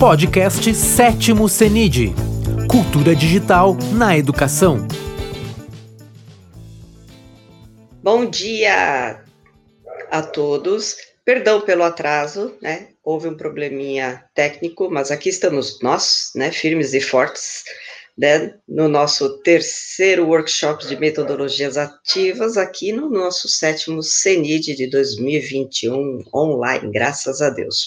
Podcast Sétimo CENID Cultura Digital na Educação. Bom dia a todos. Perdão pelo atraso, né? Houve um probleminha técnico, mas aqui estamos nós, né? Firmes e fortes, né? No nosso terceiro workshop de metodologias ativas, aqui no nosso sétimo CENID de 2021 online, graças a Deus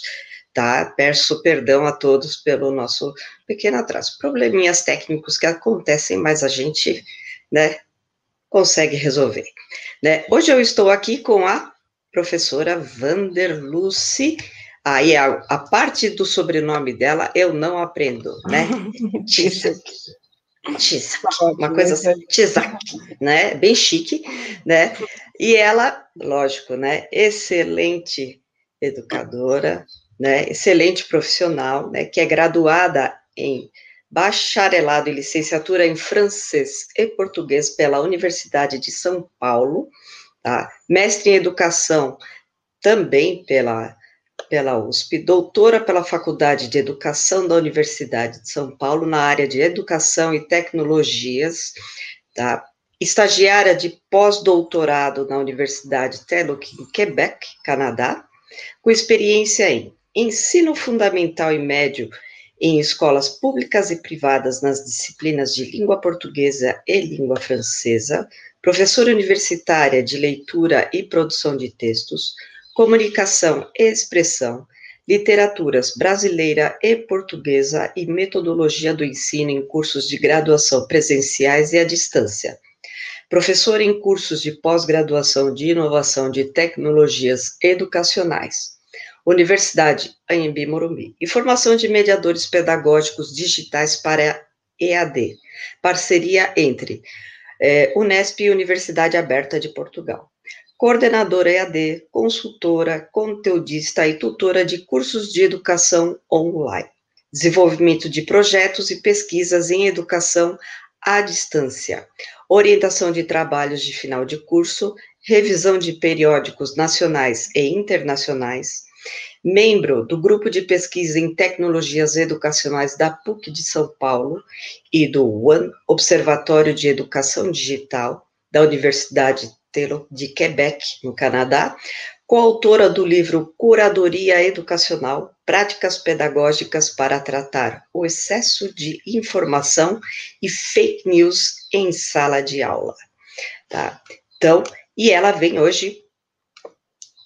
tá? Peço perdão a todos pelo nosso pequeno atraso. Probleminhas técnicos que acontecem, mas a gente, né, consegue resolver. Né? Hoje eu estou aqui com a professora Vanderluce. Aí a, a, parte do sobrenome dela eu não aprendo, né? Tizak. Tizak, uma coisa assim, Tizak, né? Bem chique, né? E ela, lógico, né? Excelente educadora, né, excelente profissional, né, que é graduada em bacharelado e licenciatura em francês e português pela Universidade de São Paulo, tá? mestre em educação também pela, pela USP, doutora pela Faculdade de Educação da Universidade de São Paulo na área de Educação e Tecnologias, tá? estagiária de pós-doutorado na Universidade Teluk, em Quebec, Canadá, com experiência em ensino fundamental e médio em escolas públicas e privadas nas disciplinas de língua portuguesa e língua francesa, professora universitária de leitura e produção de textos, comunicação e expressão, literaturas brasileira e portuguesa e metodologia do ensino em cursos de graduação presenciais e à distância. Professora em cursos de pós-graduação de inovação de tecnologias educacionais Universidade Anhembi Morumbi, e formação de mediadores pedagógicos digitais para EAD, parceria entre é, Unesp e Universidade Aberta de Portugal. Coordenadora EAD, consultora, conteudista e tutora de cursos de educação online. Desenvolvimento de projetos e pesquisas em educação à distância. Orientação de trabalhos de final de curso, revisão de periódicos nacionais e internacionais, membro do Grupo de Pesquisa em Tecnologias Educacionais da PUC de São Paulo e do One Observatório de Educação Digital da Universidade de Quebec, no Canadá, coautora do livro Curadoria Educacional: Práticas Pedagógicas para Tratar o Excesso de Informação e Fake News em Sala de Aula. Tá? Então, e ela vem hoje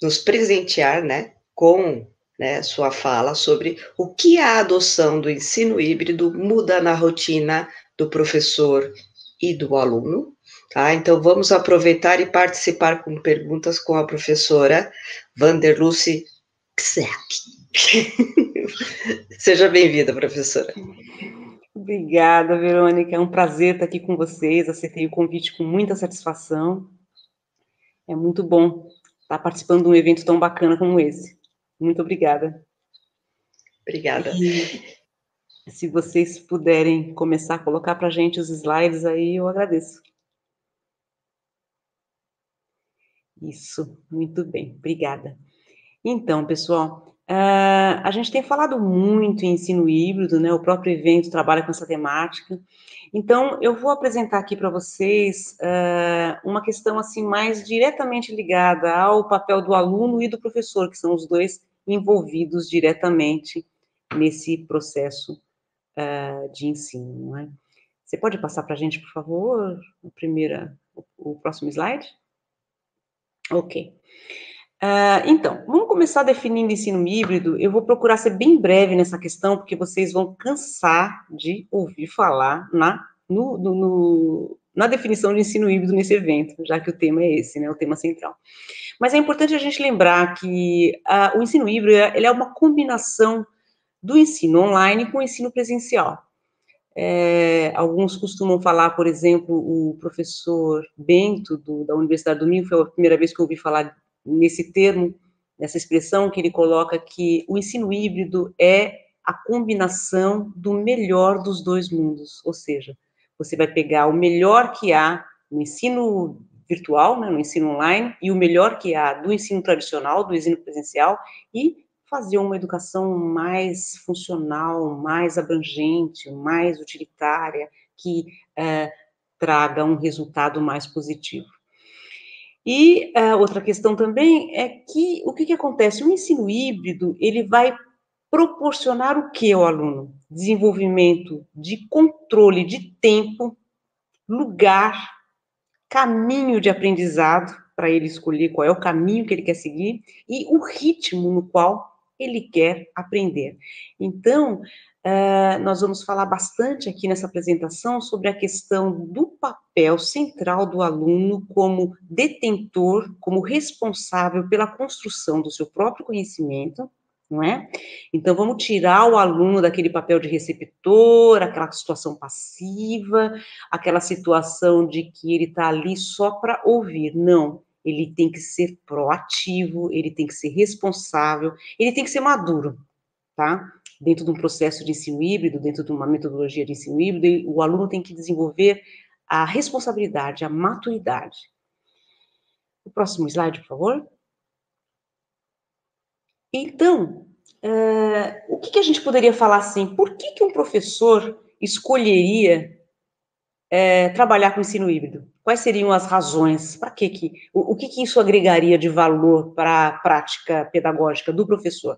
nos presentear, né, com né, sua fala sobre o que a adoção do ensino híbrido muda na rotina do professor e do aluno. Tá? Então, vamos aproveitar e participar com perguntas com a professora Vanderluce Ksek. Seja bem-vinda, professora. Obrigada, Verônica. É um prazer estar aqui com vocês. Aceitei o convite com muita satisfação. É muito bom estar participando de um evento tão bacana como esse. Muito obrigada. Obrigada. E, se vocês puderem começar a colocar para a gente os slides aí, eu agradeço. Isso, muito bem, obrigada. Então, pessoal, uh, a gente tem falado muito em ensino híbrido, né? O próprio evento trabalha com essa temática. Então, eu vou apresentar aqui para vocês uh, uma questão assim mais diretamente ligada ao papel do aluno e do professor, que são os dois envolvidos diretamente nesse processo uh, de ensino. Não é? Você pode passar para a gente, por favor, a primeira, o, o próximo slide? Ok. Uh, então, vamos começar definindo ensino híbrido. Eu vou procurar ser bem breve nessa questão, porque vocês vão cansar de ouvir falar na, no, no, no, na definição de ensino híbrido nesse evento, já que o tema é esse, né, o tema central. Mas é importante a gente lembrar que uh, o ensino híbrido ele é uma combinação do ensino online com o ensino presencial. É, alguns costumam falar, por exemplo, o professor Bento, do, da Universidade do Minho, foi a primeira vez que eu ouvi falar nesse termo, nessa expressão, que ele coloca que o ensino híbrido é a combinação do melhor dos dois mundos, ou seja, você vai pegar o melhor que há no ensino virtual, né, no ensino online, e o melhor que há do ensino tradicional, do ensino presencial, e fazer uma educação mais funcional, mais abrangente, mais utilitária, que é, traga um resultado mais positivo. E uh, outra questão também é que o que, que acontece? O ensino híbrido ele vai proporcionar o que ao aluno? Desenvolvimento de controle de tempo, lugar, caminho de aprendizado, para ele escolher qual é o caminho que ele quer seguir e o ritmo no qual ele quer aprender. Então, uh, nós vamos falar bastante aqui nessa apresentação sobre a questão do papel central do aluno como detentor, como responsável pela construção do seu próprio conhecimento, não é? Então, vamos tirar o aluno daquele papel de receptor, aquela situação passiva, aquela situação de que ele está ali só para ouvir. Não, ele tem que ser proativo, ele tem que ser responsável, ele tem que ser maduro, tá? Dentro de um processo de ensino híbrido, dentro de uma metodologia de ensino híbrido, o aluno tem que desenvolver a responsabilidade, a maturidade. O próximo slide, por favor. Então, uh, o que, que, a gente poderia falar assim? Por que, que um professor escolheria uh, trabalhar com ensino híbrido? Quais seriam as razões? Para que que o, o que, que isso agregaria de valor para a prática pedagógica do professor?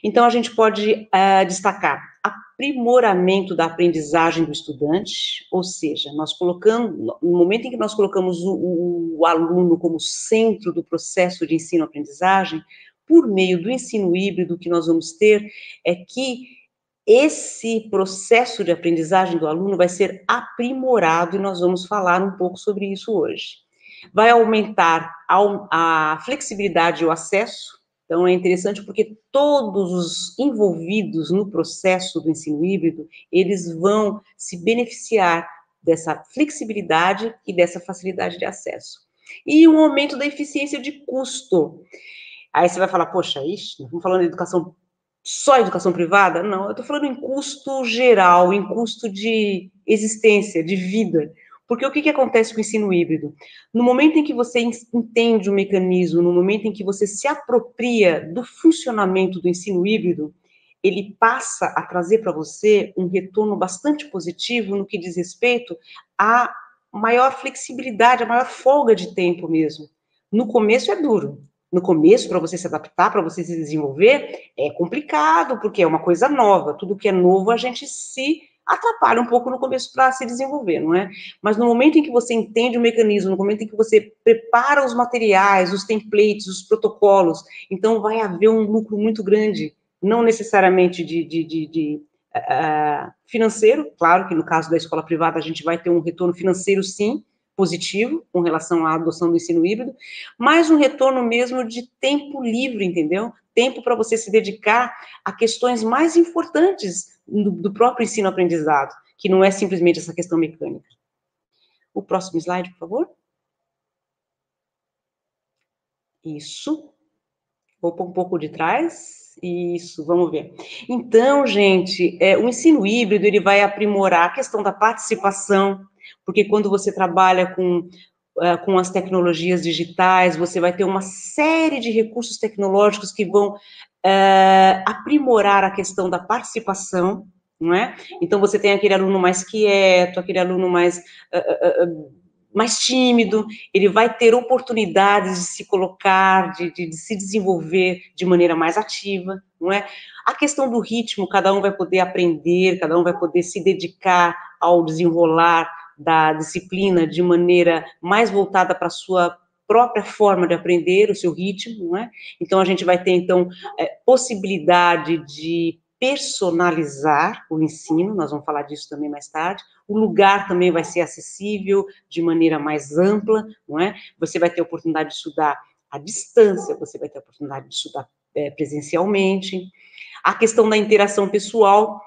Então, a gente pode uh, destacar aprimoramento da aprendizagem do estudante, ou seja, nós colocando, no momento em que nós colocamos o, o aluno como centro do processo de ensino-aprendizagem, por meio do ensino híbrido, que nós vamos ter é que esse processo de aprendizagem do aluno vai ser aprimorado e nós vamos falar um pouco sobre isso hoje. Vai aumentar a, a flexibilidade e o acesso, então é interessante porque todos os envolvidos no processo do ensino híbrido, eles vão se beneficiar dessa flexibilidade e dessa facilidade de acesso. E um aumento da eficiência de custo. Aí você vai falar, poxa, ixi, estamos falando de educação, só educação privada? Não, eu estou falando em custo geral, em custo de existência, de vida. Porque o que, que acontece com o ensino híbrido? No momento em que você entende o mecanismo, no momento em que você se apropria do funcionamento do ensino híbrido, ele passa a trazer para você um retorno bastante positivo no que diz respeito à maior flexibilidade, a maior folga de tempo mesmo. No começo é duro, no começo, para você se adaptar, para você se desenvolver, é complicado, porque é uma coisa nova. Tudo que é novo, a gente se atrapalha um pouco no começo para se desenvolver, não é? Mas no momento em que você entende o mecanismo, no momento em que você prepara os materiais, os templates, os protocolos, então vai haver um lucro muito grande, não necessariamente de, de, de, de uh, financeiro, claro que no caso da escola privada a gente vai ter um retorno financeiro sim, positivo com relação à adoção do ensino híbrido, mas um retorno mesmo de tempo livre, entendeu? Tempo para você se dedicar a questões mais importantes do, do próprio ensino-aprendizado, que não é simplesmente essa questão mecânica. O próximo slide, por favor. Isso. Vou pôr um pouco de trás. Isso, vamos ver. Então, gente, é, o ensino híbrido, ele vai aprimorar a questão da participação, porque quando você trabalha com, uh, com as tecnologias digitais, você vai ter uma série de recursos tecnológicos que vão uh, aprimorar a questão da participação, não é? Então, você tem aquele aluno mais quieto, aquele aluno mais... Uh, mais tímido, ele vai ter oportunidades de se colocar, de, de, de, se desenvolver de maneira mais ativa, não é? A questão do ritmo, cada um vai poder aprender, cada um vai poder se dedicar ao desenrolar da disciplina de maneira mais voltada para a sua própria forma de aprender, o seu ritmo, não é? Então, a gente vai ter, então, é, possibilidade de personalizar o ensino, nós vamos falar disso também mais tarde, o lugar também vai ser acessível de maneira mais ampla, não é? Você vai ter a oportunidade de estudar à distância, você vai ter a oportunidade de estudar é, presencialmente, a questão da interação pessoal,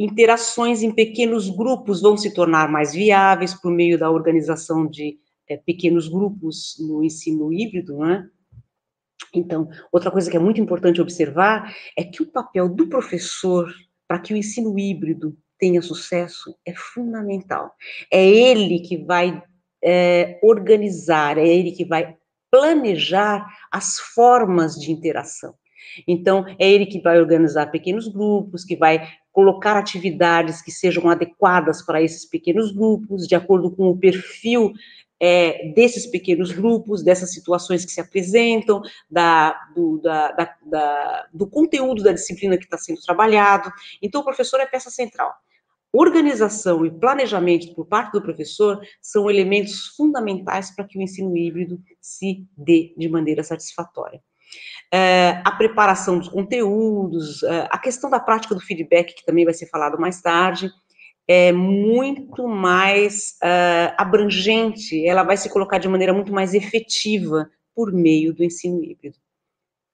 interações em pequenos grupos vão se tornar mais viáveis por meio da organização de é, pequenos grupos no ensino híbrido, né? Então, outra coisa que é muito importante observar é que o papel do professor para que o ensino híbrido tenha sucesso é fundamental. É ele que vai é, organizar, é ele que vai planejar as formas de interação. Então, é ele que vai organizar pequenos grupos, que vai colocar atividades que sejam adequadas para esses pequenos grupos, de acordo com o perfil é, desses pequenos grupos, dessas situações que se apresentam, da, do, da, da, do conteúdo da disciplina que está sendo trabalhado. Então, o professor é peça central. Organização e planejamento por parte do professor são elementos fundamentais para que o ensino híbrido se dê de maneira satisfatória. É, a preparação dos conteúdos, é, a questão da prática do feedback, que também vai ser falado mais tarde, é muito mais uh, abrangente, ela vai se colocar de maneira muito mais efetiva por meio do ensino híbrido.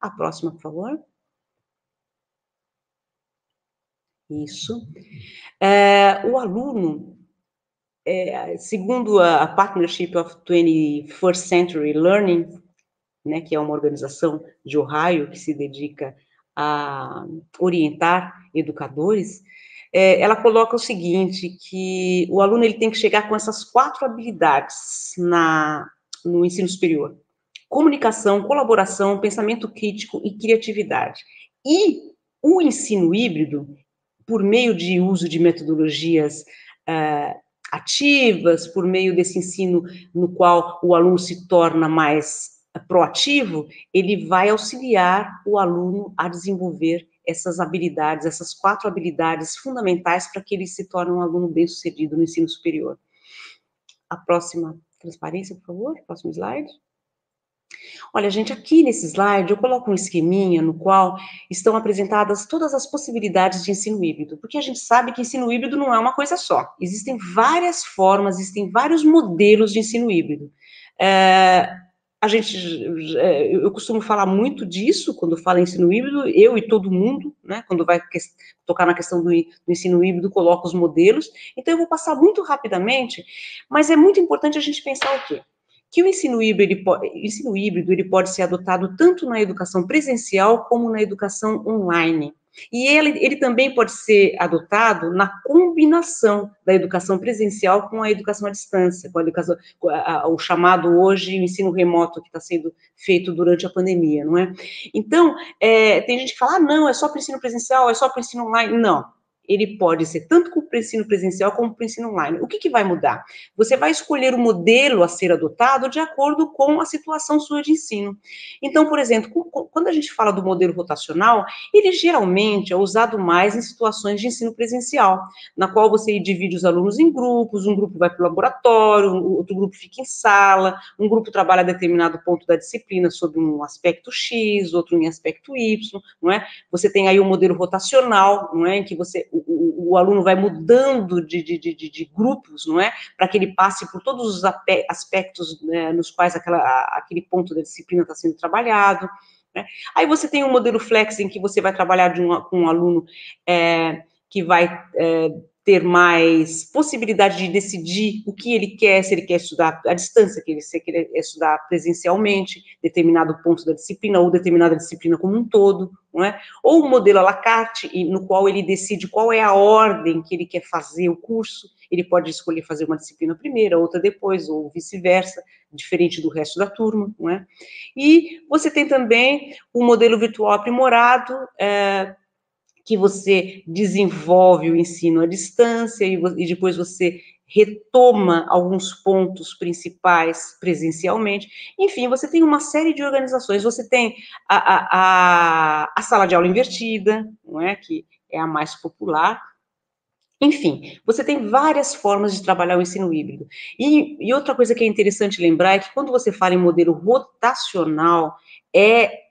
A próxima, por favor. Isso. É, o aluno, é, segundo a Partnership of 21st Century Learning, né, que é uma organização de Ohio que se dedica a orientar educadores, é, ela coloca o seguinte, que o aluno ele tem que chegar com essas quatro habilidades na, no ensino superior. Comunicação, colaboração, pensamento crítico e criatividade. E o ensino híbrido, por meio de uso de metodologias uh, ativas, por meio desse ensino no qual o aluno se torna mais proativo, ele vai auxiliar o aluno a desenvolver essas habilidades, essas quatro habilidades fundamentais para que ele se torne um aluno bem-sucedido no ensino superior. A próxima transparência, por favor, próximo slide. Olha, gente, aqui nesse slide eu coloco um esqueminha no qual estão apresentadas todas as possibilidades de ensino híbrido, porque a gente sabe que ensino híbrido não é uma coisa só. Existem várias formas, existem vários modelos de ensino híbrido. É, a gente, é, eu costumo falar muito disso quando falo em ensino híbrido, eu e todo mundo, né, quando vai tocar na questão do, do ensino híbrido, coloca os modelos, então eu vou passar muito rapidamente, mas é muito importante a gente pensar o quê? Que o ensino híbrido, ele pode, ensino híbrido ele pode ser adotado tanto na educação presencial como na educação online. E ele, ele também pode ser adotado na combinação da educação presencial com a educação à distância, com a educação, com a, a, o chamado hoje ensino remoto que está sendo feito durante a pandemia, não é? Então, é, tem gente que fala, ah, não, é só para o ensino presencial, é só para o ensino online. Não, ele pode ser tanto para o ensino presencial como para o ensino online. O que, que vai mudar? Você vai escolher o modelo a ser adotado de acordo com a situação sua de ensino. Então, por exemplo, quando a gente fala do modelo rotacional, ele geralmente é usado mais em situações de ensino presencial, na qual você divide os alunos em grupos, um grupo vai para o laboratório, outro grupo fica em sala, um grupo trabalha determinado ponto da disciplina sobre um aspecto X, outro em aspecto Y, não é? Você tem aí o modelo rotacional, não é? Em que você o, o, aluno vai mudando de, de, de, de grupos, não é? Para que ele passe por todos os aspectos né, nos quais aquela, aquele ponto da disciplina está sendo trabalhado. Né? Aí você tem um modelo flex em que você vai trabalhar um, com um aluno é, que vai é, ter mais possibilidade de decidir o que ele quer, se ele quer estudar à distância, que ele quer estudar presencialmente, determinado ponto da disciplina, ou determinada disciplina como um todo, não é? Ou um modelo à la carte, no qual ele decide qual é a ordem que ele quer fazer o curso, ele pode escolher fazer uma disciplina primeiro, outra depois, ou vice-versa, diferente do resto da turma, não é? E você tem também o modelo virtual aprimorado, é, que você desenvolve o ensino à distância e, e depois você retoma alguns pontos principais presencialmente. Enfim, você tem uma série de organizações. Você tem a, a, a, sala de aula invertida, não é? Que é a mais popular. Enfim, você tem várias formas de trabalhar o ensino híbrido. E, e outra coisa que é interessante lembrar é que quando você fala em modelo rotacional, é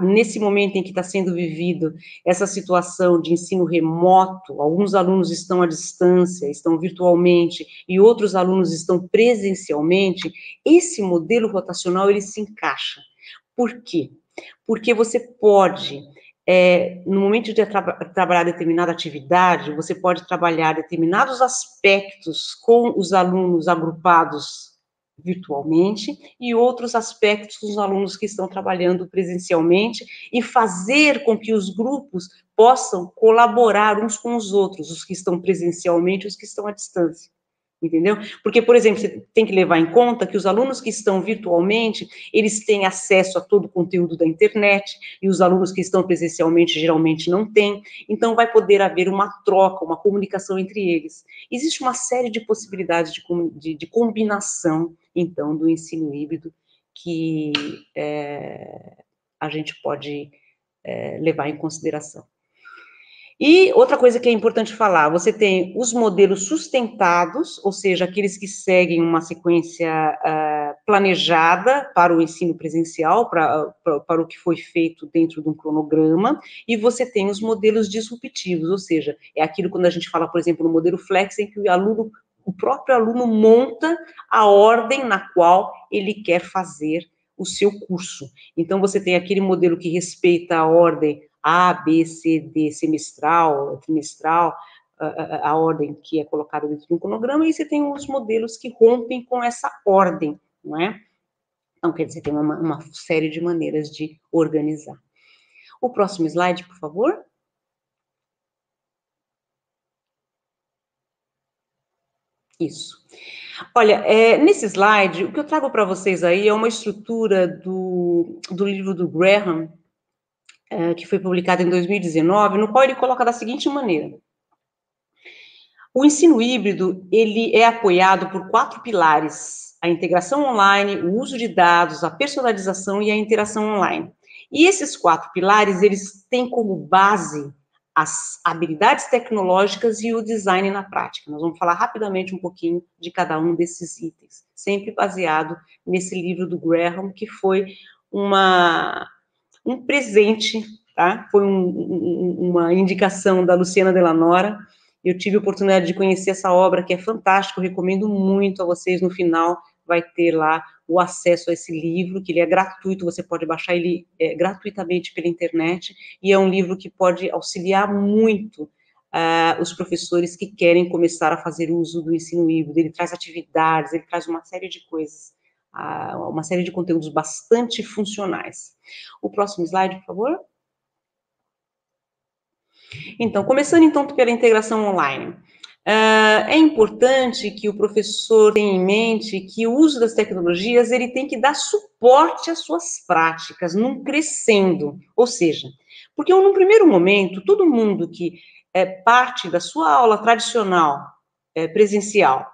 nesse momento em que está sendo vivido essa situação de ensino remoto, alguns alunos estão à distância, estão virtualmente, e outros alunos estão presencialmente, esse modelo rotacional, ele se encaixa. Por quê? Porque você pode, é, no momento de tra trabalhar determinada atividade, você pode trabalhar determinados aspectos com os alunos agrupados virtualmente e outros aspectos dos alunos que estão trabalhando presencialmente e fazer com que os grupos possam colaborar uns com os outros, os que estão presencialmente e os que estão à distância. Entendeu? Porque, por exemplo, você tem que levar em conta que os alunos que estão virtualmente, eles têm acesso a todo o conteúdo da internet, e os alunos que estão presencialmente geralmente não têm, então vai poder haver uma troca, uma comunicação entre eles. Existe uma série de possibilidades de, de, de combinação, então, do ensino híbrido, que é, a gente pode é, levar em consideração. E outra coisa que é importante falar, você tem os modelos sustentados, ou seja, aqueles que seguem uma sequência uh, planejada para o ensino presencial, para, para, o que foi feito dentro de um cronograma, e você tem os modelos disruptivos, ou seja, é aquilo quando a gente fala, por exemplo, no modelo flex, em que o aluno, o próprio aluno monta a ordem na qual ele quer fazer o seu curso. Então, você tem aquele modelo que respeita a ordem a, B, C, D, semestral, trimestral, a, a, a, ordem que é colocada dentro de um cronograma, e você tem os modelos que rompem com essa ordem, não é? Então, quer dizer, tem uma, uma série de maneiras de organizar. O próximo slide, por favor. Isso. Olha, é, nesse slide, o que eu trago para vocês aí é uma estrutura do, do livro do Graham, é, que foi publicado em 2019, no qual ele coloca da seguinte maneira: o ensino híbrido ele é apoiado por quatro pilares: a integração online, o uso de dados, a personalização e a interação online. E esses quatro pilares eles têm como base as habilidades tecnológicas e o design na prática. Nós vamos falar rapidamente um pouquinho de cada um desses itens, sempre baseado nesse livro do Graham, que foi uma um presente, tá? Foi um, um, uma indicação da Luciana Delanora. Eu tive a oportunidade de conhecer essa obra, que é fantástica, eu recomendo muito a vocês. No final, vai ter lá o acesso a esse livro, que ele é gratuito, você pode baixar ele é, gratuitamente pela internet, e é um livro que pode auxiliar muito uh, os professores que querem começar a fazer uso do ensino híbrido. Ele traz atividades, ele traz uma série de coisas uma série de conteúdos bastante funcionais. O próximo slide, por favor. Então, começando então pela integração online. Uh, é importante que o professor tenha em mente que o uso das tecnologias ele tem que dar suporte às suas práticas, num crescendo, ou seja, porque no primeiro momento todo mundo que é parte da sua aula tradicional é, presencial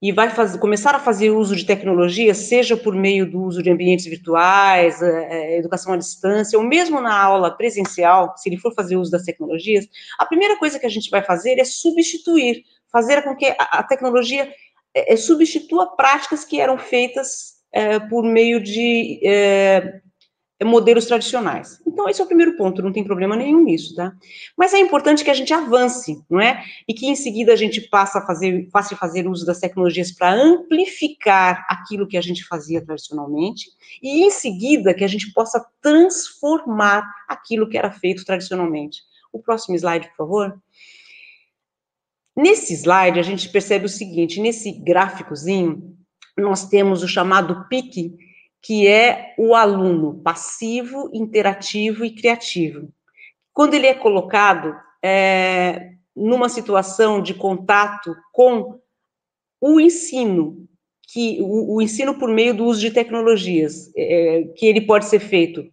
e vai fazer, começar a fazer uso de tecnologia, seja por meio do uso de ambientes virtuais, é, é, educação à distância, ou mesmo na aula presencial, se ele for fazer uso das tecnologias, a primeira coisa que a gente vai fazer é substituir, fazer com que a, tecnologia é substitua práticas que eram feitas por meio de modelos tradicionais. Então, esse é o primeiro ponto, não tem problema nenhum nisso, tá? Mas é importante que a gente avance, não é? E que em seguida a gente passe a fazer, passe a fazer uso das tecnologias para amplificar aquilo que a gente fazia tradicionalmente, e em seguida que a gente possa transformar aquilo que era feito tradicionalmente. O próximo slide, por favor. Nesse slide, a gente percebe o seguinte: nesse gráficozinho, nós temos o chamado pique que é o aluno passivo, interativo e criativo. Quando ele é colocado é, numa situação de contato com o ensino, que o, o ensino por meio do uso de tecnologias, é, que ele pode ser feito,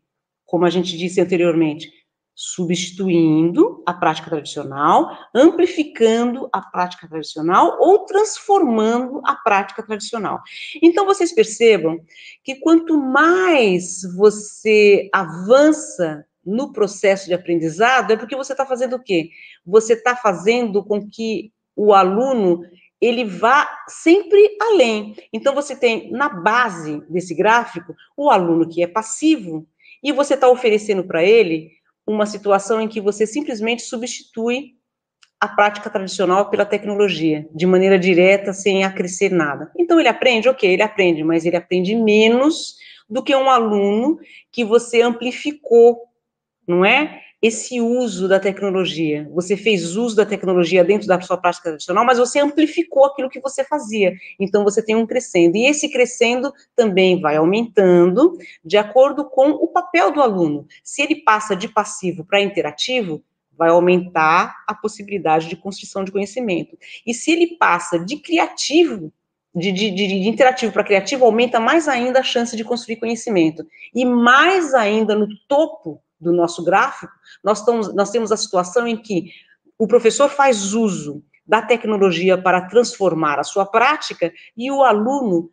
como a gente disse anteriormente, substituindo a prática tradicional, amplificando a prática tradicional ou transformando a prática tradicional. Então, vocês percebam que quanto mais você avança no processo de aprendizado, é porque você está fazendo o quê? Você está fazendo com que o aluno ele vá sempre além. Então, você tem na base desse gráfico o aluno que é passivo, e você está oferecendo para ele uma situação em que você simplesmente substitui a prática tradicional pela tecnologia, de maneira direta, sem acrescer nada. Então, ele aprende? Ok, ele aprende, mas ele aprende menos do que um aluno que você amplificou, não é? Esse uso da tecnologia. Você fez uso da tecnologia dentro da sua prática tradicional, mas você amplificou aquilo que você fazia. Então você tem um crescendo. E esse crescendo também vai aumentando de acordo com o papel do aluno. Se ele passa de passivo para interativo, vai aumentar a possibilidade de construção de conhecimento. E se ele passa de criativo, de, de, de interativo para criativo, aumenta mais ainda a chance de construir conhecimento. E mais ainda no topo do nosso gráfico, nós, estamos, nós temos a situação em que o professor faz uso da tecnologia para transformar a sua prática e o aluno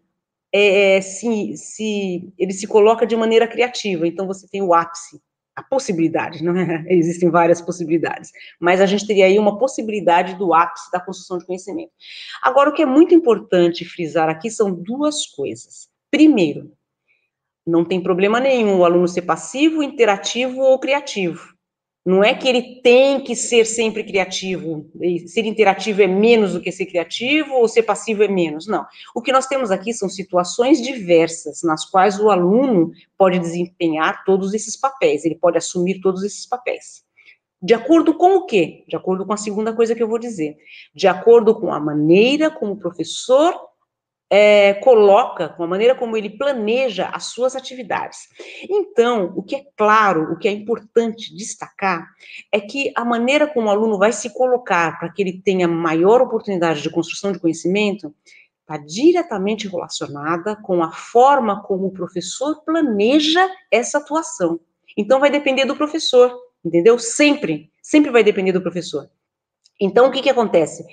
é, é se, se, ele se coloca de maneira criativa. Então, você tem o ápice a possibilidade, não é? Existem várias possibilidades, mas a gente teria aí uma possibilidade do ápice da construção de conhecimento. Agora, o que é muito importante frisar aqui são duas coisas. Primeiro, não tem problema nenhum o aluno ser passivo, interativo ou criativo. Não é que ele tem que ser sempre criativo, ser interativo é menos do que ser criativo, ou ser passivo é menos. Não. O que nós temos aqui são situações diversas, nas quais o aluno pode desempenhar todos esses papéis, ele pode assumir todos esses papéis. De acordo com o quê? De acordo com a segunda coisa que eu vou dizer. De acordo com a maneira como o professor é, coloca, com a maneira como ele planeja as suas atividades. Então, o que é claro, o que é importante destacar, é que a maneira como o aluno vai se colocar para que ele tenha maior oportunidade de construção de conhecimento está diretamente relacionada com a forma como o professor planeja essa atuação. Então, vai depender do professor, entendeu? Sempre, sempre vai depender do professor. Então, o que, que acontece?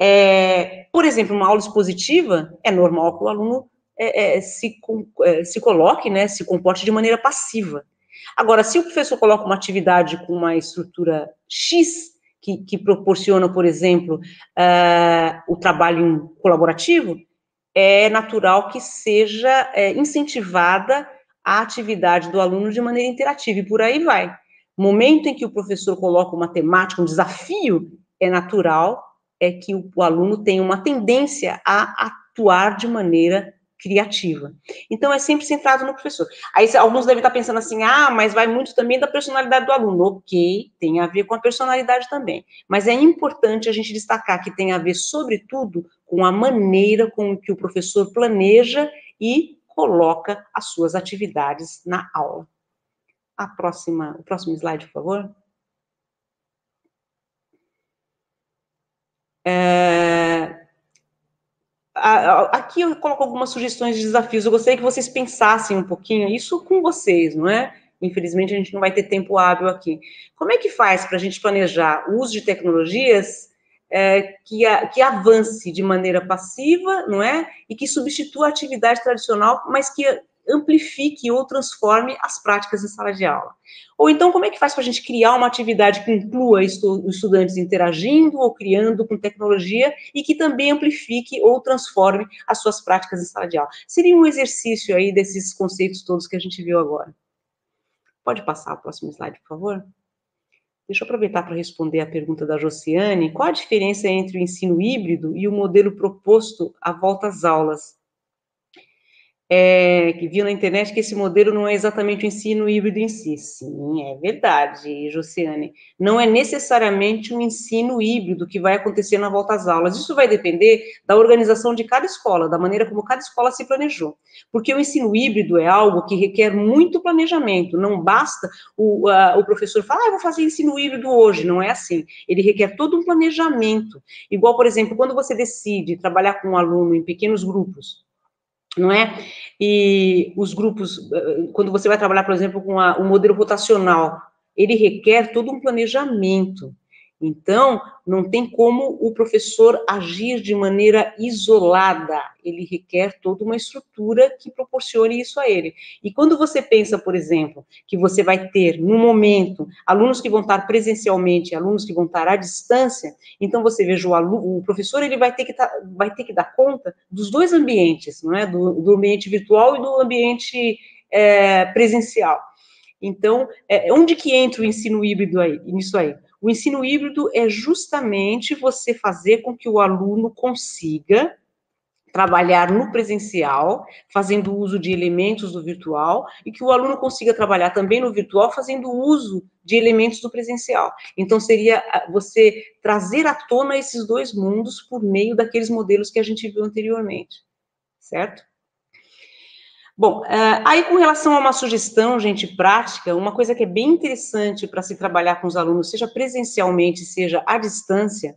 É, por exemplo, uma aula expositiva, é normal que o aluno é, é, se, é, se coloque, né, se comporte de maneira passiva. Agora, se o professor coloca uma atividade com uma estrutura X, que, que proporciona, por exemplo, uh, o trabalho colaborativo, é natural que seja é, incentivada a atividade do aluno de maneira interativa, e por aí vai. Momento em que o professor coloca uma temática, um desafio, é natural é que o, o aluno tem uma tendência a atuar de maneira criativa. Então, é sempre centrado no professor. Aí, alguns devem estar pensando assim, ah, mas vai muito também da personalidade do aluno. Ok, tem a ver com a personalidade também. Mas é importante a gente destacar que tem a ver, sobretudo, com a maneira com que o professor planeja e coloca as suas atividades na aula. A próxima, o próximo slide, por favor. É, aqui eu coloco algumas sugestões de desafios. Eu gostaria que vocês pensassem um pouquinho isso com vocês, não é? Infelizmente a gente não vai ter tempo hábil aqui. Como é que faz para a gente planejar o uso de tecnologias é, que, a, que avance de maneira passiva, não é? E que substitua a atividade tradicional, mas que amplifique ou transforme as práticas em sala de aula. Ou então, como é que faz para a gente criar uma atividade que inclua os estudantes interagindo ou criando com tecnologia e que também amplifique ou transforme as suas práticas em sala de aula? Seria um exercício aí desses conceitos todos que a gente viu agora. Pode passar o próximo slide, por favor? Deixa eu aproveitar para responder a pergunta da Josiane. Qual a diferença entre o ensino híbrido e o modelo proposto à volta às aulas? É, que viu na internet que esse modelo não é exatamente o ensino híbrido em si. Sim, é verdade, Josiane. Não é necessariamente um ensino híbrido que vai acontecer na volta às aulas. Isso vai depender da organização de cada escola, da maneira como cada escola se planejou. Porque o ensino híbrido é algo que requer muito planejamento. Não basta o, o professor falar, ah, vou fazer ensino híbrido hoje. Não é assim. Ele requer todo um planejamento. Igual, por exemplo, quando você decide trabalhar com um aluno em pequenos grupos, não é? E os grupos, eh, quando você vai trabalhar, por exemplo, com o modelo rotacional, ele requer todo um planejamento. Então, não tem como o professor agir de maneira isolada, ele requer toda uma estrutura que proporcione isso a ele. E quando você pensa, por exemplo, que você vai ter, no momento, alunos que vão estar presencialmente, alunos que vão estar à distância, então você veja o, aluno, o professor, ele vai ter, que tá, vai ter que dar conta dos dois ambientes, não é? Do, do ambiente virtual e do ambiente é, presencial. Então, é, onde que entra o ensino híbrido aí, nisso aí? O ensino híbrido é justamente você fazer com que o aluno consiga trabalhar no presencial, fazendo uso de elementos do virtual, e que o aluno consiga trabalhar também no virtual, fazendo uso de elementos do presencial. Então, seria ah, você trazer à tona esses dois mundos por meio daqueles modelos que a gente viu anteriormente, certo? Bom, uh, aí com relação a uma sugestão, gente, prática, uma coisa que é bem interessante para se trabalhar com os alunos, seja presencialmente, seja à distância,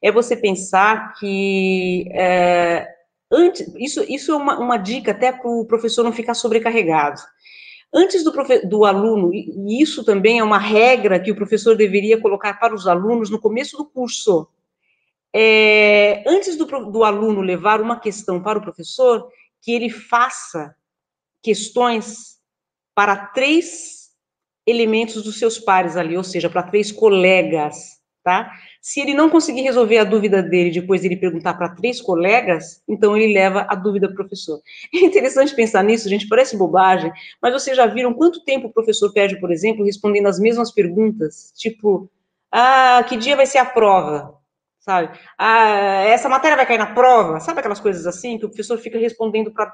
é você pensar que uh, antes, isso, isso é uma, uma dica até para o professor não ficar sobrecarregado. Antes do, do aluno, e isso também é uma regra que o professor deveria colocar para os alunos no começo do curso, é, antes do, do aluno levar uma questão para o professor, que ele faça questões para três elementos dos seus pares ali, ou seja, para três colegas, tá? Se ele não conseguir resolver a dúvida dele, depois ele perguntar para três colegas, então ele leva a dúvida para o professor. É interessante pensar nisso, gente, parece bobagem, mas vocês já viram quanto tempo o professor perde, por exemplo, respondendo as mesmas perguntas? Tipo, ah, que dia vai ser a prova? Sabe? Ah, essa matéria vai cair na prova? Sabe aquelas coisas assim que o professor fica respondendo para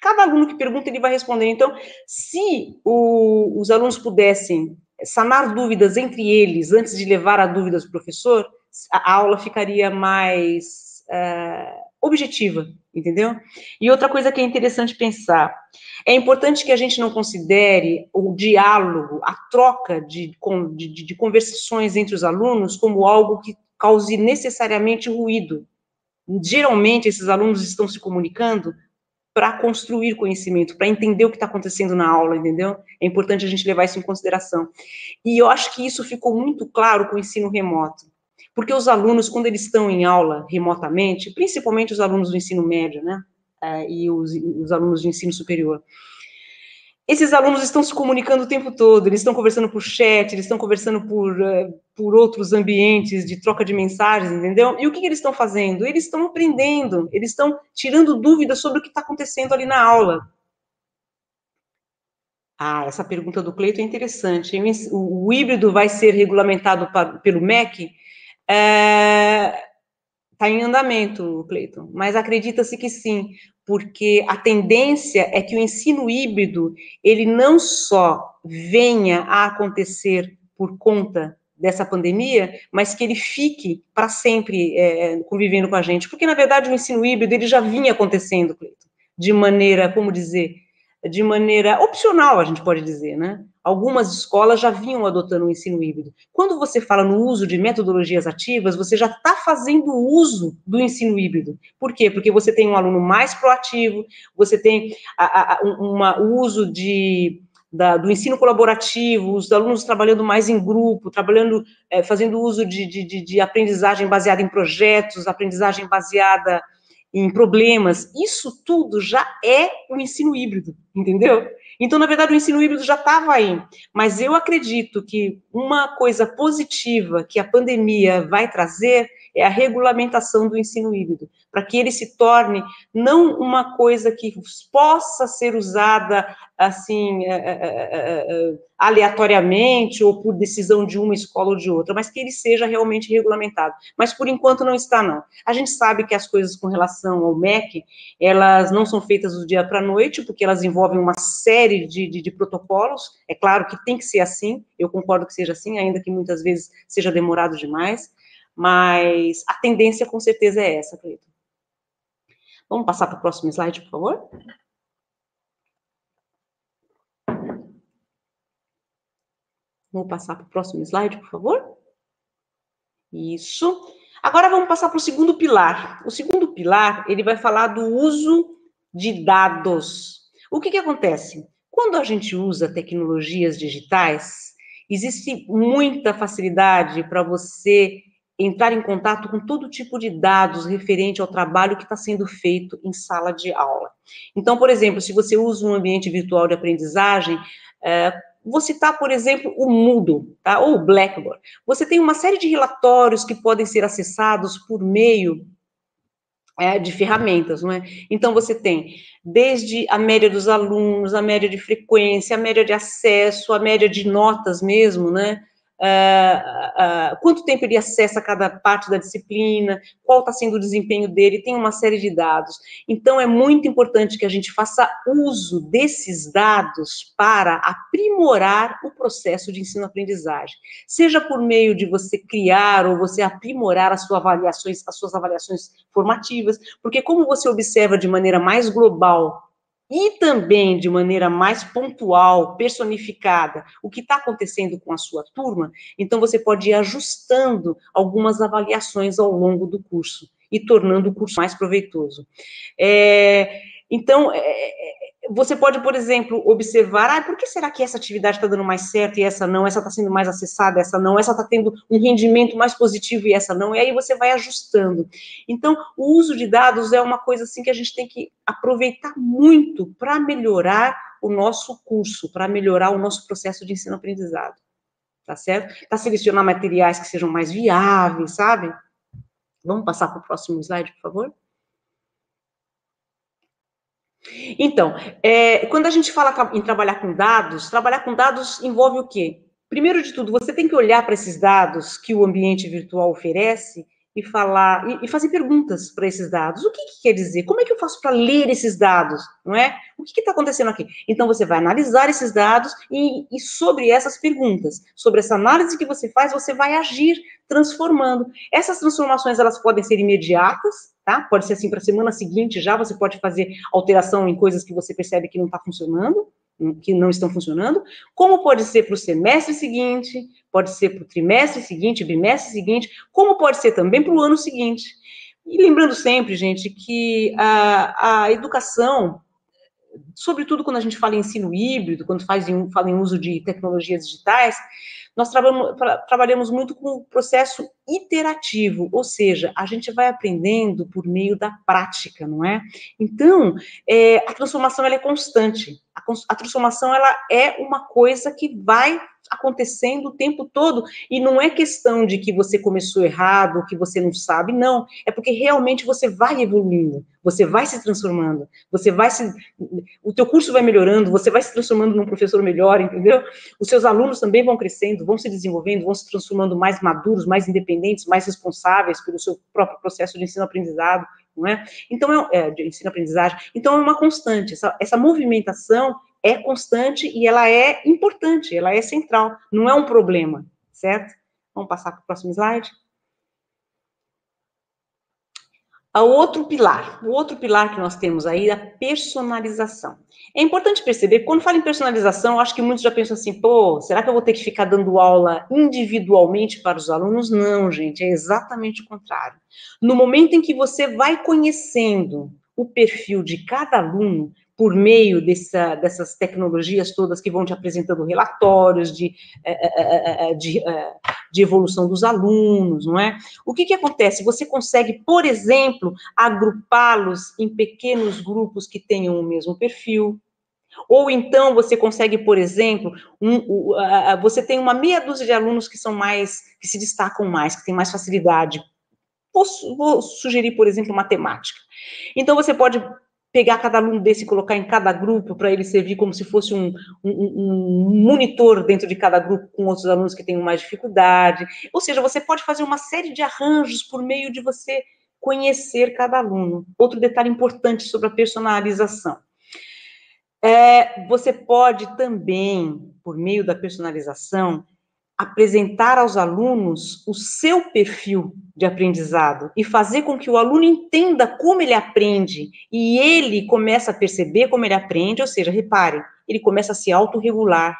Cada aluno que pergunta, ele vai responder. Então, se o, os alunos pudessem sanar dúvidas entre eles antes de levar a dúvidas do professor, a aula ficaria mais uh, objetiva, entendeu? E outra coisa que é interessante pensar, é importante que a gente não considere o diálogo, a troca de, de, de conversações entre os alunos como algo que cause necessariamente ruído. Geralmente, esses alunos estão se comunicando para construir conhecimento, para entender o que está acontecendo na aula, entendeu? É importante a gente levar isso em consideração. E eu acho que isso ficou muito claro com o ensino remoto, porque os alunos, quando eles estão em aula remotamente, principalmente os alunos do ensino médio, né, é, e os, os alunos de ensino superior, esses alunos estão se comunicando o tempo todo, eles estão conversando por chat, eles estão conversando por, uh, por outros ambientes de troca de mensagens, entendeu? E o que, que eles estão fazendo? Eles estão aprendendo, eles estão tirando dúvidas sobre o que está acontecendo ali na aula. Ah, essa pergunta do Cleito é interessante. O, o híbrido vai ser regulamentado para, pelo MEC? É, Está em andamento, Cleiton, mas acredita-se que sim, porque a tendência é que o ensino híbrido, ele não só venha a acontecer por conta dessa pandemia, mas que ele fique para sempre é, convivendo com a gente, porque, na verdade, o ensino híbrido, ele já vinha acontecendo, Cleiton, de maneira, como dizer, de maneira opcional, a gente pode dizer, né? Algumas escolas já vinham adotando o ensino híbrido. Quando você fala no uso de metodologias ativas, você já está fazendo uso do ensino híbrido. Por quê? Porque você tem um aluno mais proativo, você tem uma, o uso de, da, do ensino colaborativo, os alunos trabalhando mais em grupo, trabalhando, é, fazendo uso de, de, de aprendizagem baseada em projetos, aprendizagem baseada em problemas, isso tudo já é o ensino híbrido, entendeu? Então, na verdade, o ensino híbrido já estava aí, mas eu acredito que uma coisa positiva que a pandemia vai trazer é a regulamentação do ensino híbrido, para que ele se torne não uma coisa que possa ser usada assim é, é, é, aleatoriamente ou por decisão de uma escola ou de outra, mas que ele seja realmente regulamentado. Mas por enquanto não está não. A gente sabe que as coisas com relação ao MEC, elas não são feitas do dia para a noite, porque elas envolvem uma série de, de, de protocolos. É claro que tem que ser assim. Eu concordo que seja assim, ainda que muitas vezes seja demorado demais. Mas a tendência com certeza é essa, Cleiton. Vamos passar para o próximo slide, por favor? Vamos passar para o próximo slide, por favor? Isso. Agora vamos passar para o segundo pilar. O segundo pilar, ele vai falar do uso de dados. O que, que acontece? Quando a gente usa tecnologias digitais, existe muita facilidade para você entrar em contato com todo tipo de dados referente ao trabalho que está sendo feito em sala de aula. Então, por exemplo, se você usa um ambiente virtual de aprendizagem, é, vou citar, por exemplo, o Moodle, tá? ou o Blackboard. Você tem uma série de relatórios que podem ser acessados por meio é, de ferramentas, não é? Então, você tem desde a média dos alunos, a média de frequência, a média de acesso, a média de notas mesmo, né? Uh, uh, quanto tempo ele acessa cada parte da disciplina, qual está sendo o desempenho dele, tem uma série de dados. Então, é muito importante que a gente faça uso desses dados para aprimorar o processo de ensino-aprendizagem, seja por meio de você criar ou você aprimorar as suas avaliações, as suas avaliações formativas, porque como você observa de maneira mais global e também de maneira mais pontual, personificada, o que está acontecendo com a sua turma, então você pode ir ajustando algumas avaliações ao longo do curso e tornando o curso mais proveitoso. É, então, é, é você pode, por exemplo, observar, ah, por que será que essa atividade está dando mais certo e essa não, essa está sendo mais acessada, essa não, essa está tendo um rendimento mais positivo e essa não, e aí você vai ajustando. Então, o uso de dados é uma coisa assim que a gente tem que aproveitar muito para melhorar o nosso curso, para melhorar o nosso processo de ensino-aprendizado. Tá certo? Para selecionar materiais que sejam mais viáveis, sabe? Vamos passar para o próximo slide, por favor? Então, é, quando a gente fala em trabalhar com dados, trabalhar com dados envolve o quê? Primeiro de tudo, você tem que olhar para esses dados que o ambiente virtual oferece e falar e, e fazer perguntas para esses dados. O que, que, quer dizer? Como é que eu faço para ler esses dados? Não é? O que está acontecendo aqui? Então você vai analisar esses dados e, e, sobre essas perguntas, sobre essa análise que você faz, você vai agir transformando. Essas transformações elas podem ser imediatas, tá? Pode ser assim para a semana seguinte já. Você pode fazer alteração em coisas que você percebe que não está funcionando que não estão funcionando, como pode ser para o semestre seguinte, pode ser para o trimestre seguinte, bimestre seguinte, como pode ser também para o ano seguinte. E lembrando sempre, gente, que a, a educação, sobretudo quando a gente fala em ensino híbrido, quando faz em, fala em uso de tecnologias digitais, nós trabalhamos, trabalhamos muito com o processo iterativo, ou seja, a gente vai aprendendo por meio da prática, não é? Então, é, a transformação ela é constante. A, a transformação ela é uma coisa que vai acontecendo o tempo todo, e não é questão de que você começou errado, que você não sabe, não, é porque realmente você vai evoluindo, você vai se transformando, você vai se, o teu curso vai melhorando, você vai se transformando num professor melhor, entendeu? Os seus alunos também vão crescendo, vão se desenvolvendo, vão se transformando mais maduros, mais independentes, mais responsáveis pelo seu próprio processo de ensino-aprendizado, não é? Então, é, é de ensino-aprendizagem, então é uma constante, essa, essa movimentação é constante e ela é importante, ela é central, não é um problema, certo? Vamos passar para o próximo slide. O outro pilar, o outro pilar que nós temos aí é a personalização. É importante perceber, quando fala em personalização, acho que muitos já pensam assim, pô, será que eu vou ter que ficar dando aula individualmente para os alunos? Não, gente, é exatamente o contrário. No momento em que você vai conhecendo o perfil de cada aluno, por meio dessa, dessas tecnologias todas que vão te apresentando relatórios de, eh, eh, eh, de, de, evolução dos alunos, não é? O que, que acontece? Você consegue, por exemplo, agrupá-los em pequenos grupos que tenham o mesmo perfil, ou então você consegue, por exemplo, um, uh, você tem uma meia dúzia de alunos que são mais, que se destacam mais, que têm mais facilidade. Vou, vou sugerir, por exemplo, matemática. Então você pode pegar cada aluno desse e colocar em cada grupo para ele servir como se fosse um, um, um, monitor dentro de cada grupo com outros alunos que tenham mais dificuldade. Ou seja, você pode fazer uma série de arranjos por meio de você conhecer cada aluno. Outro detalhe importante sobre a personalização. É, você pode também, por meio da personalização, apresentar aos alunos o seu perfil de aprendizado e fazer com que o aluno entenda como ele aprende e ele começa a perceber como ele aprende, ou seja, repare, ele começa a se autorregular.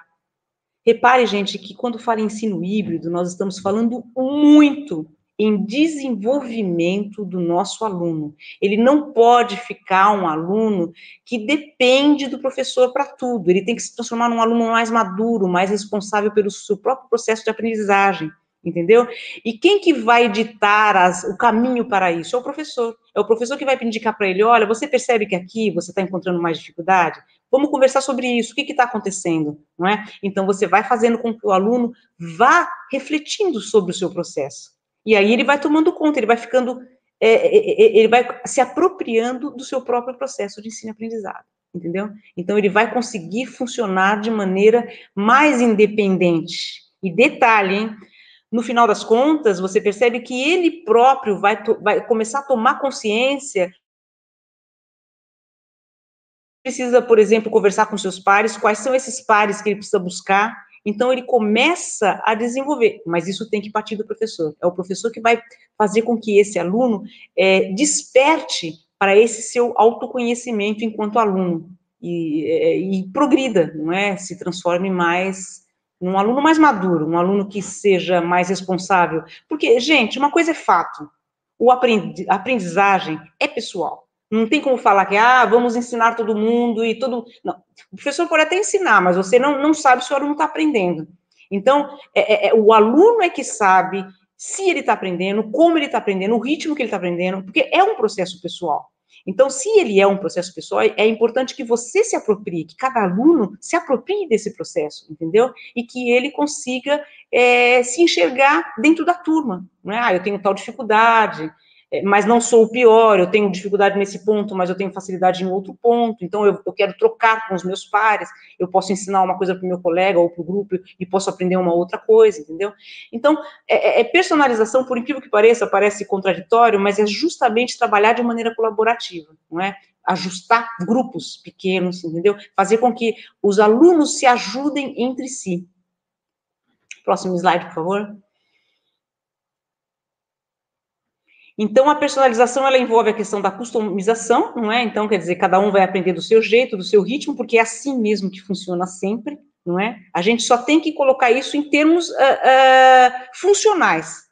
Repare, gente, que quando fala em ensino híbrido, nós estamos falando muito em desenvolvimento do nosso aluno. Ele não pode ficar um aluno que depende do professor para tudo. Ele tem que se transformar num aluno mais maduro, mais responsável pelo seu próprio processo de aprendizagem, entendeu? E quem que vai ditar as, o caminho para isso? É o professor. É o professor que vai indicar para ele, olha, você percebe que aqui você está encontrando mais dificuldade? Vamos conversar sobre isso, o que está acontecendo, não é? Então, você vai fazendo com que o aluno vá refletindo sobre o seu processo. E aí ele vai tomando conta, ele vai ficando, é, é, é, é ele vai se apropriando do seu próprio processo de ensino-aprendizado, entendeu? Então ele vai conseguir funcionar de maneira mais independente. E detalhe, hein? No final das contas, você percebe que ele próprio vai, vai começar a tomar consciência precisa, por exemplo, conversar com seus pares, quais são esses pares que ele precisa buscar, então, ele começa a desenvolver, mas isso tem que partir do professor. É o professor que vai fazer com que esse aluno é, desperte para esse seu autoconhecimento enquanto aluno. e, é, e progrida, não é? Se transforme mais num aluno mais maduro, um aluno que seja mais responsável. Porque, gente, uma coisa é fato, o aprendi aprendizagem é pessoal. Não tem como falar que, ah, vamos ensinar todo mundo e todo... Não, o professor pode até ensinar, mas você não, não sabe se o aluno está aprendendo. Então, é, é, é, o aluno é que sabe se ele está aprendendo, como ele está aprendendo, o ritmo que ele está aprendendo, porque é um processo pessoal. Então, se ele é um processo pessoal, é importante que você se aproprie, que cada aluno se aproprie desse processo, entendeu? E que ele consiga é, se enxergar dentro da turma. Não é? Ah, eu tenho tal dificuldade, mas não sou o pior, eu tenho dificuldade nesse ponto, mas eu tenho facilidade em outro ponto, então eu, eu quero trocar com os meus pares, eu posso ensinar uma coisa para o meu colega ou para o grupo e posso aprender uma outra coisa, entendeu? Então, é, é, é, personalização, por incrível que pareça, parece contraditório, mas é justamente trabalhar de maneira colaborativa, não é? Ajustar grupos pequenos, entendeu? Fazer com que os alunos se ajudem entre si. Próximo slide, por favor. Então, a personalização, ela envolve a questão da customização, não é? Então, quer dizer, cada um vai aprender do seu jeito, do seu ritmo, porque é assim mesmo que funciona sempre, não é? A gente só tem que colocar isso em termos uh, uh, funcionais.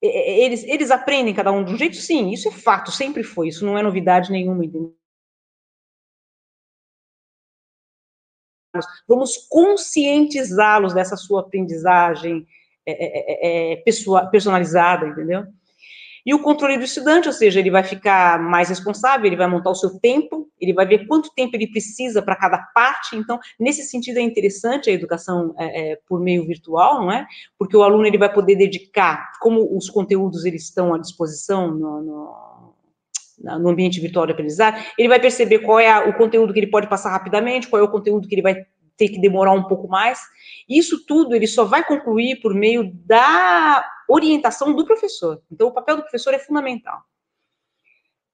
Eles, eles aprendem cada um de um jeito? Sim, isso é fato, sempre foi, isso não é novidade nenhuma, entendeu? Vamos conscientizá-los dessa sua aprendizagem é, é, é, personalizada, entendeu? E o controle do estudante, ou seja, ele vai ficar mais responsável, ele vai montar o seu tempo, ele vai ver quanto tempo ele precisa para cada parte. Então, nesse sentido, é interessante a educação é, é, por meio virtual, não é? Porque o aluno ele vai poder dedicar, como os conteúdos eles estão à disposição no, no, no ambiente virtual de aprendizagem, ele vai perceber qual é o conteúdo que ele pode passar rapidamente, qual é o conteúdo que ele vai ter que demorar um pouco mais. Isso tudo ele só vai concluir por meio da orientação do professor. Então, o papel do professor é fundamental.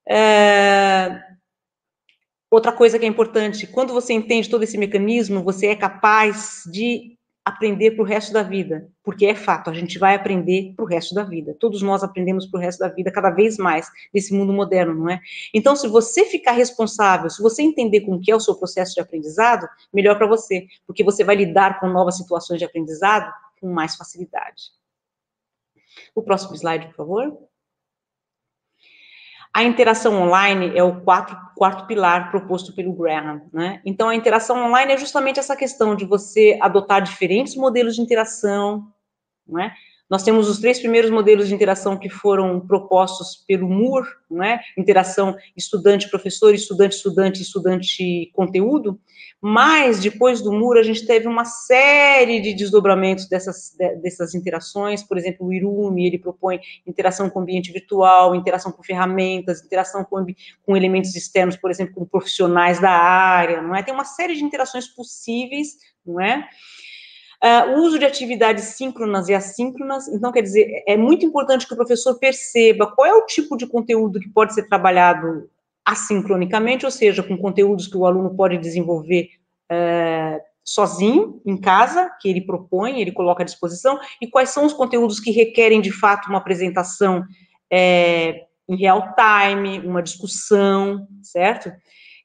É... Outra coisa que é importante, quando você entende todo esse mecanismo, você é capaz de aprender para o resto da vida, porque é fato, a gente vai aprender para o resto da vida. Todos nós aprendemos para o resto da vida, cada vez mais, nesse mundo moderno, não é? Então, se você ficar responsável, se você entender como que é o seu processo de aprendizado, melhor para você, porque você vai lidar com novas situações de aprendizado com mais facilidade. O próximo slide, por favor. A interação online é o quarto, quarto pilar proposto pelo Graham, né? Então, a interação online é justamente essa questão de você adotar diferentes modelos de interação, né? Nós temos os três primeiros modelos de interação que foram propostos pelo Moore, né? interação estudante-professor, estudante-estudante, estudante-conteúdo, mas depois do Moore a gente teve uma série de desdobramentos dessas, dessas interações, por exemplo, o Irumi, ele propõe interação com ambiente virtual, interação com ferramentas, interação com, com elementos externos, por exemplo, com profissionais da área, não é? Tem uma série de interações possíveis, não é? Uh, o uso de atividades síncronas e assíncronas, então, quer dizer, é muito importante que o professor perceba qual é o tipo de conteúdo que pode ser trabalhado assincronicamente, ou seja, com conteúdos que o aluno pode desenvolver uh, sozinho, em casa, que ele propõe, ele coloca à disposição, e quais são os conteúdos que requerem, de fato, uma apresentação é, em real time, uma discussão, certo?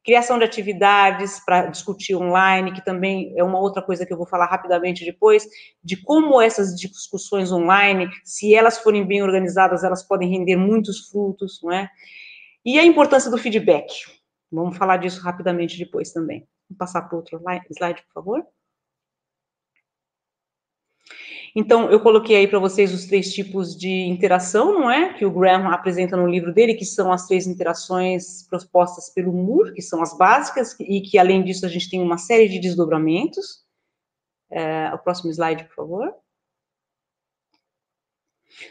Criação de atividades para discutir online, que também é uma outra coisa que eu vou falar rapidamente depois, de como essas discussões online, se elas forem bem organizadas, elas podem render muitos frutos, não é? E a importância do feedback. Vamos falar disso rapidamente depois também. Vou passar para outro slide, por favor. Então, eu coloquei aí para vocês os três tipos de interação, não é? Que o Graham apresenta no livro dele, que são as três interações propostas pelo Moore, que são as básicas, e que, além disso, a gente tem uma série de desdobramentos. É, o próximo slide, por favor.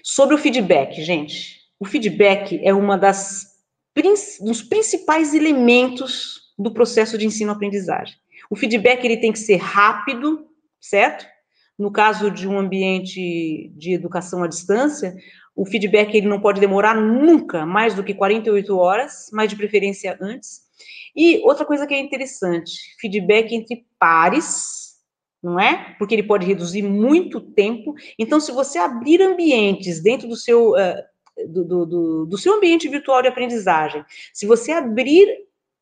Sobre o feedback, gente. O feedback é das dos principais elementos do processo de ensino-aprendizagem. O feedback ele tem que ser rápido, certo? No caso de um ambiente de educação à distância, o feedback ele não pode demorar nunca mais do que 48 horas, mas de preferência antes. E outra coisa que é interessante, feedback entre pares, não é? Porque ele pode reduzir muito tempo. Então, se você abrir ambientes dentro do seu, uh, do, do, do, do seu ambiente virtual de aprendizagem, se você abrir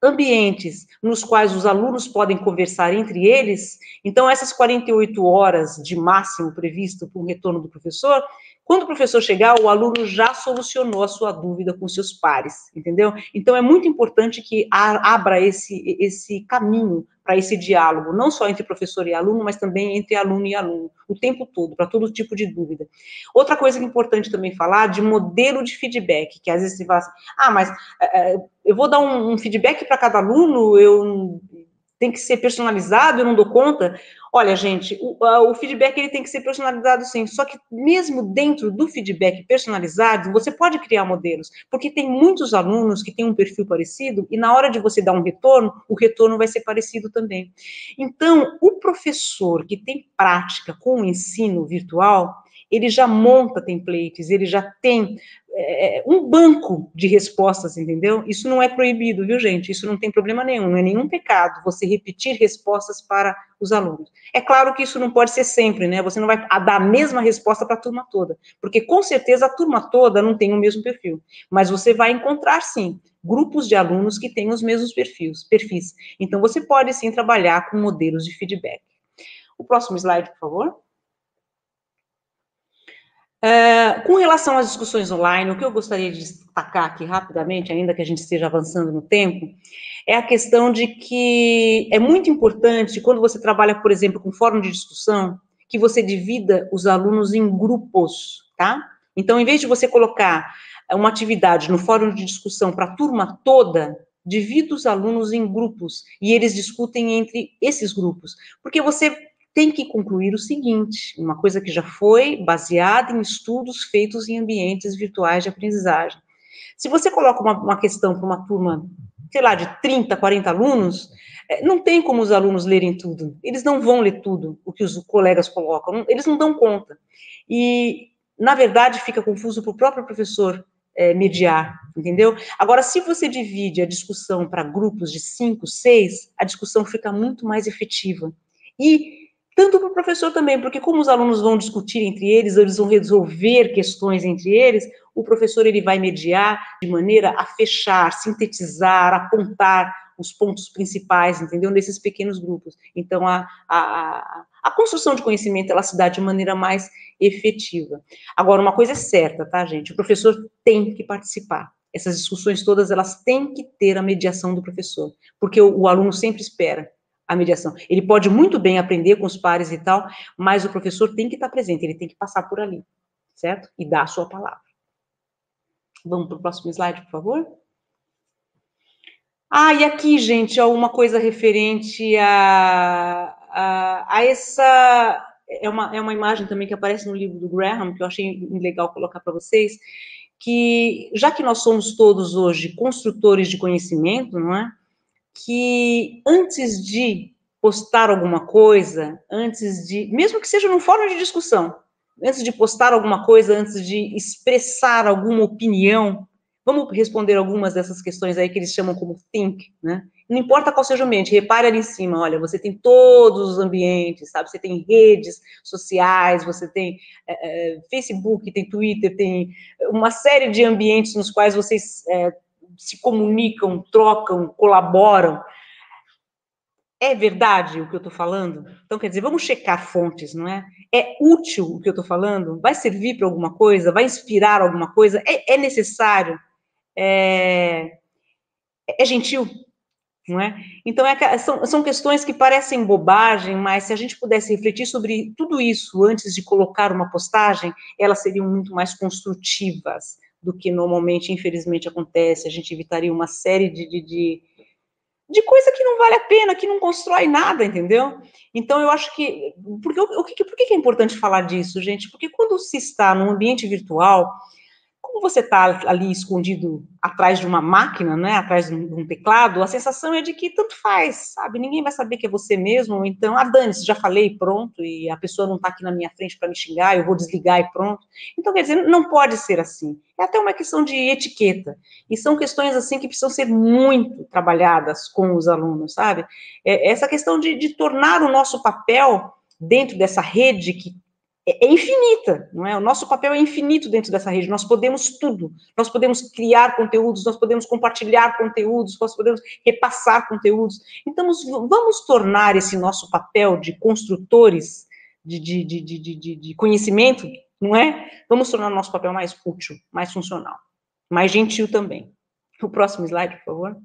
ambientes nos quais os alunos podem conversar entre eles, então essas 48 horas de máximo previsto para o retorno do professor, quando o professor chegar, o aluno já solucionou a sua dúvida com seus pares, entendeu? Então é muito importante que abra esse, esse caminho para esse diálogo, não só entre professor e aluno, mas também entre aluno e aluno, o tempo todo, para todo tipo de dúvida. Outra coisa importante também falar de modelo de feedback, que às vezes você fala assim, ah, mas é, eu vou dar um feedback para cada aluno, eu tem que ser personalizado, eu não dou conta. Olha, gente, o, o, feedback ele tem que ser personalizado sim, só que mesmo dentro do feedback personalizado, você pode criar modelos, porque tem muitos alunos que têm um perfil parecido e na hora de você dar um retorno, o retorno vai ser parecido também. Então, o professor que tem prática com o ensino virtual, ele já monta templates, ele já tem é, um banco de respostas, entendeu? Isso não é proibido, viu, gente? Isso não tem problema nenhum, não é nenhum pecado você repetir respostas para os alunos. É claro que isso não pode ser sempre, né? Você não vai dar a mesma resposta para a turma toda, porque com certeza a turma toda não tem o mesmo perfil, mas você vai encontrar sim grupos de alunos que têm os mesmos perfis, perfis. Então você pode sim trabalhar com modelos de feedback. O próximo slide, por favor. Uh, com relação às discussões online, o que eu gostaria de destacar aqui rapidamente, ainda que a gente esteja avançando no tempo, é a questão de que é muito importante, quando você trabalha, por exemplo, com fórum de discussão, que você divida os alunos em grupos, tá? Então, em vez de você colocar uma atividade no fórum de discussão para a turma toda, divida os alunos em grupos e eles discutem entre esses grupos, porque você tem que concluir o seguinte: uma coisa que já foi baseada em estudos feitos em ambientes virtuais de aprendizagem. Se você coloca uma, uma questão para uma turma, sei lá, de 30, 40 alunos, é, não tem como os alunos lerem tudo. Eles não vão ler tudo o que os colegas colocam, eles não dão conta. E, na verdade, fica confuso para o próprio professor é, mediar, entendeu? Agora, se você divide a discussão para grupos de cinco, seis, a discussão fica muito mais efetiva. E tanto para o professor também, porque como os alunos vão discutir entre eles, eles vão resolver questões entre eles, o professor ele vai mediar de maneira a fechar, sintetizar, apontar os pontos principais, entendeu? Nesses pequenos grupos. Então, a, a, a construção de conhecimento, ela se dá de maneira mais efetiva. Agora, uma coisa é certa, tá, gente? O professor tem que participar. Essas discussões todas, elas têm que ter a mediação do professor, porque o, o aluno sempre espera a mediação. Ele pode muito bem aprender com os pares e tal, mas o professor tem que estar presente, ele tem que passar por ali, certo? E dar a sua palavra. Vamos para o próximo slide, por favor. Ah, e aqui, gente, ó, uma coisa referente a, a, a essa. É uma, é uma imagem também que aparece no livro do Graham, que eu achei legal colocar para vocês, que já que nós somos todos hoje construtores de conhecimento, não é? Que antes de postar alguma coisa, antes de, mesmo que seja num fórum de discussão, antes de postar alguma coisa, antes de expressar alguma opinião, vamos responder algumas dessas questões aí que eles chamam como think, né? Não importa qual seja o ambiente, repare ali em cima, olha, você tem todos os ambientes, sabe? Você tem redes sociais, você tem é, Facebook, tem Twitter, tem uma série de ambientes nos quais vocês é, se comunicam, trocam, colaboram. É verdade o que eu estou falando? Então, quer dizer, vamos checar fontes, não é? É útil o que eu estou falando? Vai servir para alguma coisa? Vai inspirar alguma coisa? É, é necessário? É, é, gentil? Não é? Então, é, são, são questões que parecem bobagem, mas se a gente pudesse refletir sobre tudo isso antes de colocar uma postagem, elas seriam muito mais construtivas do que normalmente, infelizmente, acontece. A gente evitaria uma série de, de, de, de coisa que não vale a pena, que não constrói nada, entendeu? Então, eu acho que. Porque, o, que, por que é importante falar disso, gente? Porque quando se está num ambiente virtual, como você está ali escondido atrás de uma máquina, né, atrás de um, teclado, a sensação é de que tanto faz, sabe? Ninguém vai saber que é você mesmo, então, ah, dane-se, já falei, pronto, e a pessoa não está aqui na minha frente para me xingar, eu vou desligar e pronto. Então, quer dizer, não pode ser assim. É até uma questão de etiqueta. E são questões, assim, que precisam ser muito trabalhadas com os alunos, sabe? É essa questão de, de tornar o nosso papel dentro dessa rede que é, é, infinita, não é? O nosso papel é infinito dentro dessa rede. Nós podemos tudo. Nós podemos criar conteúdos, nós podemos compartilhar conteúdos, nós podemos repassar conteúdos. Então, vamos tornar esse nosso papel de construtores de, de, de, de, conhecimento, não é? Vamos tornar o nosso papel mais útil, mais funcional, mais gentil também. O próximo slide, por favor.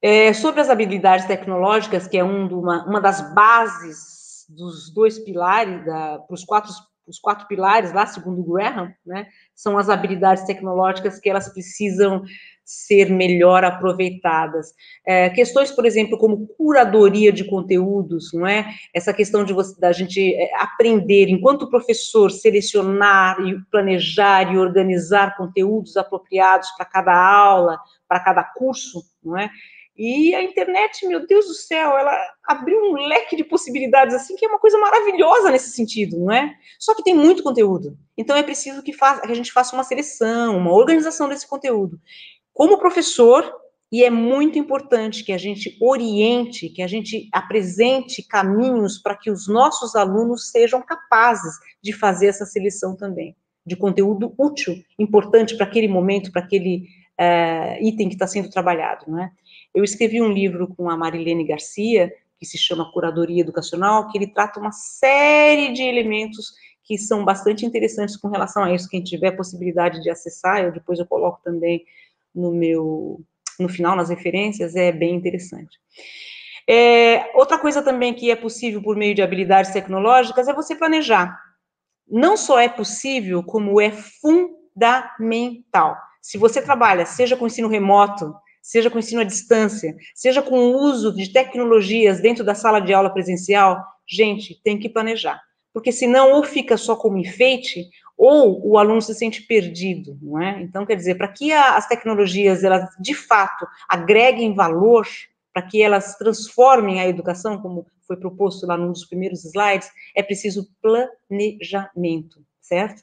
É, sobre as habilidades tecnológicas, que é um, uma, uma das bases dos dois pilares, para os quatro, os quatro pilares lá, segundo Graham, né, são as habilidades tecnológicas que elas precisam ser melhor aproveitadas. É, questões, por exemplo, como curadoria de conteúdos, não é? Essa questão de você, da gente é, aprender, enquanto professor, selecionar e planejar e organizar conteúdos apropriados para cada aula, para cada curso, não é? E a internet, meu Deus do céu, ela abriu um leque de possibilidades assim que é uma coisa maravilhosa nesse sentido, não é? Só que tem muito conteúdo. Então é preciso que, faça, que a gente faça uma seleção, uma organização desse conteúdo. Como professor, e é muito importante que a gente oriente, que a gente apresente caminhos para que os nossos alunos sejam capazes de fazer essa seleção também, de conteúdo útil, importante para aquele momento, para aquele uh, item que está sendo trabalhado, não é? Eu escrevi um livro com a Marilene Garcia, que se chama Curadoria Educacional, que ele trata uma série de elementos que são bastante interessantes com relação a isso. Quem tiver possibilidade de acessar, eu depois eu coloco também no meu, no final, nas referências, é bem interessante. É, outra coisa também que é possível por meio de habilidades tecnológicas é você planejar. Não só é possível, como é fundamental. Se você trabalha, seja com ensino remoto, seja com ensino à distância, seja com o uso de tecnologias dentro da sala de aula presencial, gente, tem que planejar. Porque senão ou fica só como enfeite, ou o aluno se sente perdido, não é? Então, quer dizer, para que a, as tecnologias, elas, de fato, agreguem valor, para que elas transformem a educação, como foi proposto lá num dos primeiros slides, é preciso planejamento, certo?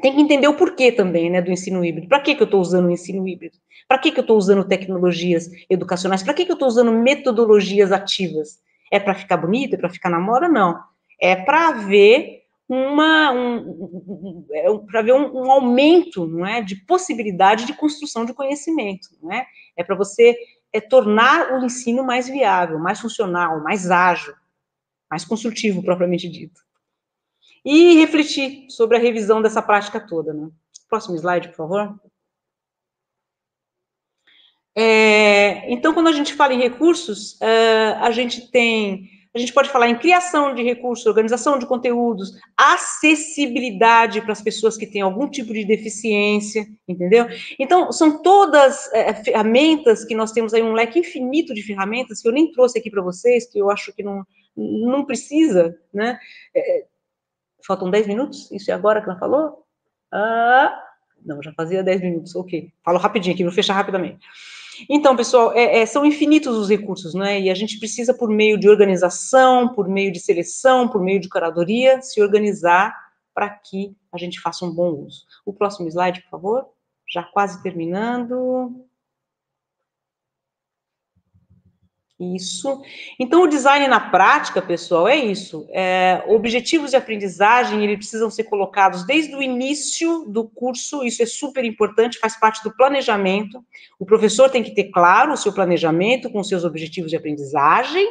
Tem que entender o porquê também, né, do ensino híbrido. Para que, que eu estou usando o ensino híbrido? Para que, que eu estou usando tecnologias educacionais? Para que, que eu estou usando metodologias ativas? É para ficar bonito? É para ficar na moda? Não. É para ver uma um, para ver um, um, aumento, não é, de possibilidade de construção de conhecimento, não é? É para você é tornar o ensino mais viável, mais funcional, mais ágil, mais construtivo propriamente dito e refletir sobre a revisão dessa prática toda. Né? Próximo slide, por favor. É, então, quando a gente fala em recursos, uh, a gente tem, a gente pode falar em criação de recursos, organização de conteúdos, acessibilidade para as pessoas que têm algum tipo de deficiência, entendeu? Então, são todas é, ferramentas que nós temos aí um leque infinito de ferramentas que eu nem trouxe aqui para vocês, que eu acho que não, não precisa, né? Faltam 10 minutos? Isso é agora que ela falou? Ah, não, já fazia 10 minutos, ok. Falo rapidinho aqui, vou fechar rapidamente. Então, pessoal, é, é, são infinitos os recursos, né? E a gente precisa, por meio de organização, por meio de seleção, por meio de curadoria, se organizar para que a gente faça um bom uso. O próximo slide, por favor. Já quase terminando. Isso. Então, o design na prática, pessoal, é isso. É, objetivos de aprendizagem, eles precisam ser colocados desde o início do curso, isso é super importante, faz parte do planejamento. O professor tem que ter claro o seu planejamento com seus objetivos de aprendizagem,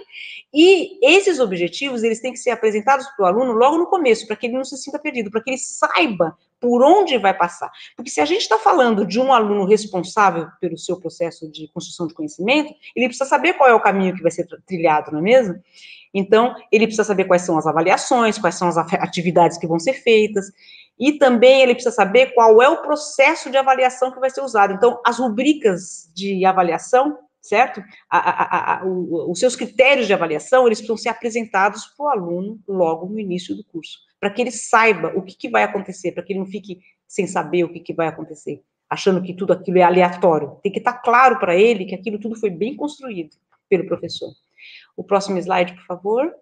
e esses objetivos, eles têm que ser apresentados para o aluno logo no começo, para que ele não se sinta perdido, para que ele saiba por onde vai passar. Porque se a gente está falando de um aluno responsável pelo seu processo de construção de conhecimento, ele precisa saber qual é o caminho que vai ser trilhado, não é mesmo? Então, ele precisa saber quais são as avaliações, quais são as atividades que vão ser feitas, e também ele precisa saber qual é o processo de avaliação que vai ser usado. Então, as rubricas de avaliação, certo? A, a, a, o, os seus critérios de avaliação, eles precisam ser apresentados para o aluno logo no início do curso para que ele saiba o que, que vai acontecer, para que ele não fique sem saber o que, que vai acontecer, achando que tudo aquilo é aleatório. Tem que estar claro para ele que aquilo tudo foi bem construído pelo professor. O próximo slide, por favor.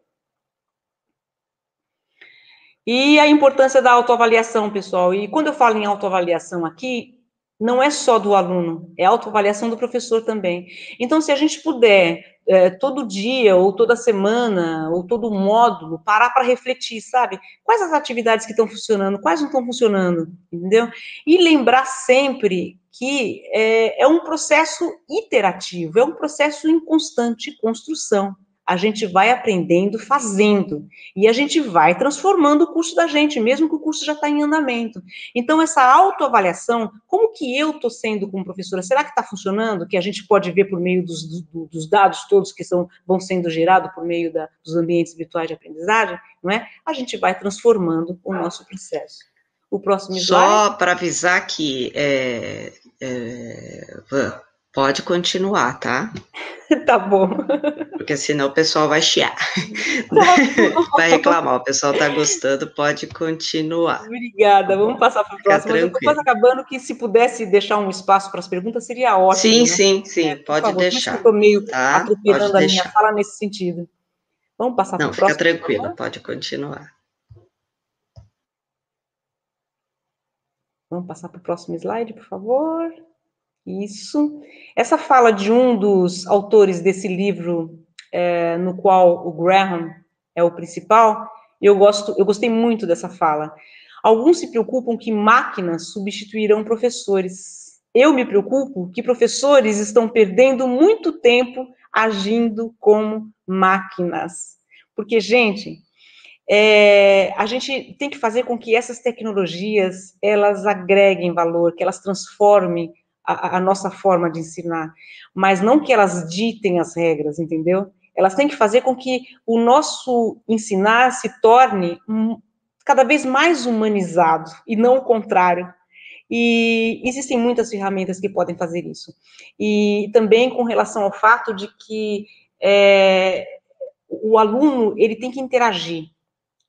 E a importância da autoavaliação, pessoal. E quando eu falo em autoavaliação aqui, não é só do aluno, é autoavaliação do professor também. Então, se a gente puder, é, todo dia, ou toda semana, ou todo módulo, parar para refletir, sabe? Quais as atividades que estão funcionando, quais não estão funcionando, entendeu? E lembrar sempre que é, é um processo iterativo, é um processo em constante construção a gente vai aprendendo fazendo, e a gente vai transformando o curso da gente, mesmo que o curso já está em andamento. Então, essa autoavaliação, como que eu estou sendo como professora? Será que está funcionando? Que a gente pode ver por meio dos, dos dados todos que são, vão sendo gerados por meio da, dos ambientes virtuais de aprendizagem, não é? A gente vai transformando o nosso processo. O próximo. Só para avisar que é, é, Pode continuar, tá? tá bom. Porque senão o pessoal vai chiar. vai reclamar, o pessoal tá gostando, pode continuar. Obrigada, vamos passar para o próximo. Eu quase acabando que se pudesse deixar um espaço para as perguntas, seria ótimo. Sim, né? sim, sim, é, pode favor, deixar. Estou meio tá? atropelando a minha fala nesse sentido. Vamos passar para o próximo. Não, fica tranquilo, pode continuar. Vamos passar para o próximo slide, por favor. Isso. Essa fala de um dos autores desse livro, é, no qual o Graham é o principal, eu gosto, eu gostei muito dessa fala. Alguns se preocupam que máquinas substituirão professores. Eu me preocupo que professores estão perdendo muito tempo agindo como máquinas. Porque, gente, é, a gente tem que fazer com que essas tecnologias elas agreguem valor, que elas transformem a, a, nossa forma de ensinar, mas não que elas ditem as regras, entendeu? Elas têm que fazer com que o nosso ensinar se torne cada vez mais humanizado e não o contrário. E existem muitas ferramentas que podem fazer isso. E também com relação ao fato de que é, o aluno ele tem que interagir,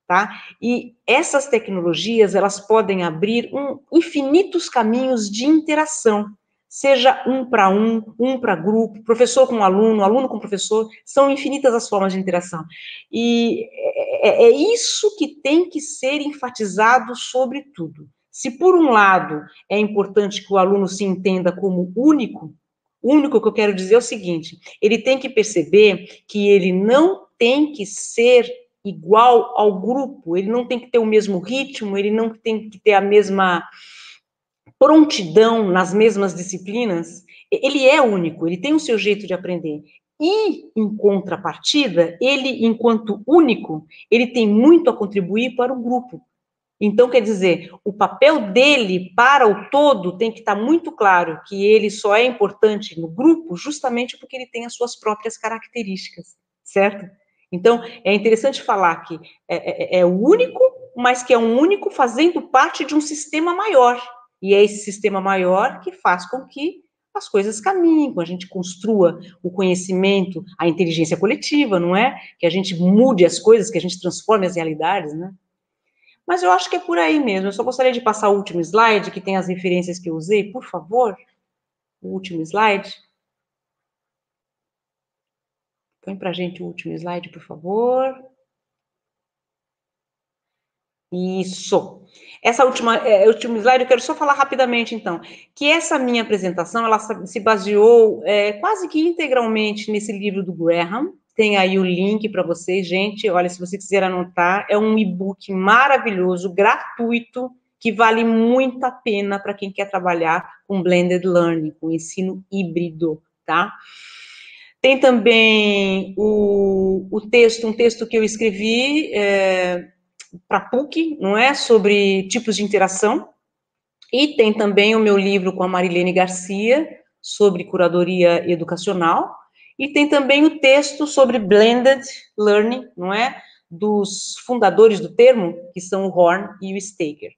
tá? E essas tecnologias elas podem abrir um, infinitos caminhos de interação seja um para um, um para grupo, professor com aluno, aluno com professor, são infinitas as formas de interação. E é, é, é isso que tem que ser enfatizado sobre tudo. Se por um lado é importante que o aluno se entenda como único, único que eu quero dizer é o seguinte: ele tem que perceber que ele não tem que ser igual ao grupo, ele não tem que ter o mesmo ritmo, ele não tem que ter a mesma prontidão nas mesmas disciplinas, ele é único, ele tem o seu jeito de aprender. E, em contrapartida, ele, enquanto único, ele tem muito a contribuir para o grupo. Então, quer dizer, o papel dele para o todo tem que estar muito claro que ele só é importante no grupo justamente porque ele tem as suas próprias características, certo? Então, é interessante falar que é, é, é o único, mas que é um único fazendo parte de um sistema maior, e é esse sistema maior que faz com que as coisas caminhem, que a gente construa o conhecimento, a inteligência coletiva, não é? Que a gente mude as coisas, que a gente transforme as realidades, né? Mas eu acho que é por aí mesmo. Eu só gostaria de passar o último slide, que tem as referências que eu usei, por favor. O último slide. Põe para a gente o último slide, por favor. Isso. Essa última, é, último slide, eu quero só falar rapidamente, então, que essa minha apresentação, ela se baseou é, quase que integralmente nesse livro do Graham, tem aí o link para vocês, gente, olha, se você quiser anotar, é um e-book maravilhoso, gratuito, que vale muito a pena para quem quer trabalhar com blended learning, com ensino híbrido, tá? Tem também o, o texto, um texto que eu escrevi, é, para PUC, não é? Sobre tipos de interação. E tem também o meu livro com a Marilene Garcia, sobre curadoria educacional. E tem também o texto sobre blended learning, não é? Dos fundadores do termo, que são o Horn e o Staker.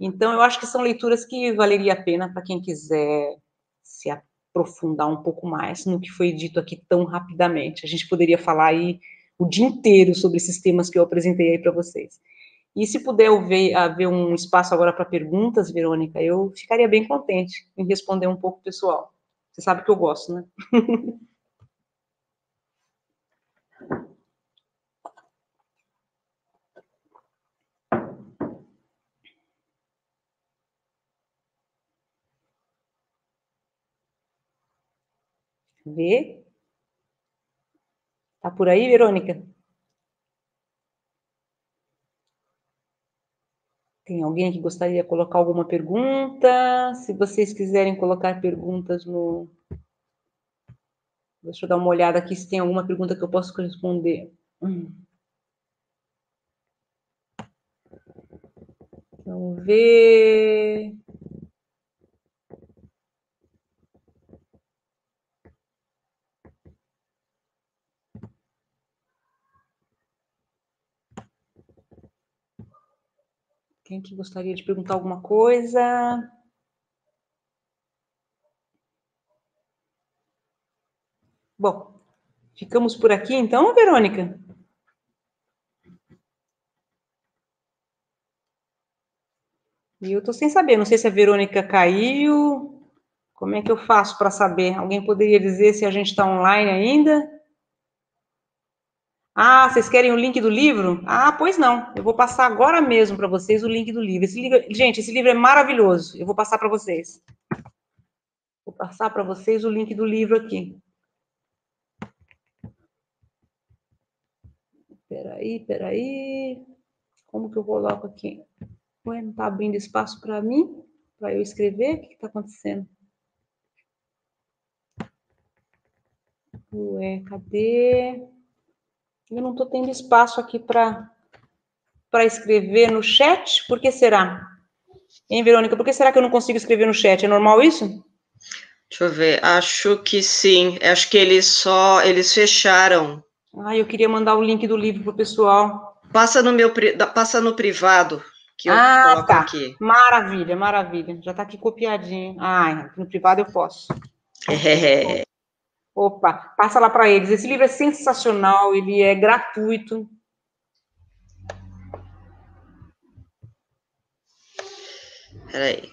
Então, eu acho que são leituras que valeria a pena para quem quiser se aprofundar um pouco mais no que foi dito aqui tão rapidamente. A gente poderia falar aí o dia inteiro sobre esses temas que eu apresentei aí para vocês. E se puder haver, haver ah, um espaço agora para perguntas, Verônica, eu ficaria bem contente em responder um pouco pessoal. Você sabe que eu gosto, né? Vê? Tá por aí, Verônica? Tem alguém que gostaria de colocar alguma pergunta? Se vocês quiserem colocar perguntas no. Deixa eu dar uma olhada aqui se tem alguma pergunta que eu possa responder. Hum. Vamos ver. Quem que gostaria de perguntar alguma coisa? Bom, ficamos por aqui então, Verônica? E eu estou sem saber, não sei se a Verônica caiu. Como é que eu faço para saber? Alguém poderia dizer se a gente está online ainda? Ah, vocês querem o link do livro? Ah, pois não. Eu vou passar agora mesmo para vocês o link do livro. Esse livro. Gente, esse livro é maravilhoso. Eu vou passar para vocês. Vou passar para vocês o link do livro aqui. Peraí, peraí. Como que eu coloco aqui? Não está abrindo espaço para mim? Para eu escrever? O que está acontecendo? Ué, cadê? Eu não estou tendo espaço aqui para escrever no chat. Por que será? Hein, Verônica? Por que será que eu não consigo escrever no chat? É normal isso? Deixa eu ver. Acho que sim. Acho que eles só eles fecharam. Ah, eu queria mandar o link do livro pro pessoal. Passa no meu passa no privado que eu ah, coloco tá. aqui. Maravilha, maravilha. Já está aqui copiadinho. Ah, no privado eu posso. É. Opa, passa lá para eles. Esse livro é sensacional, ele é gratuito. Peraí.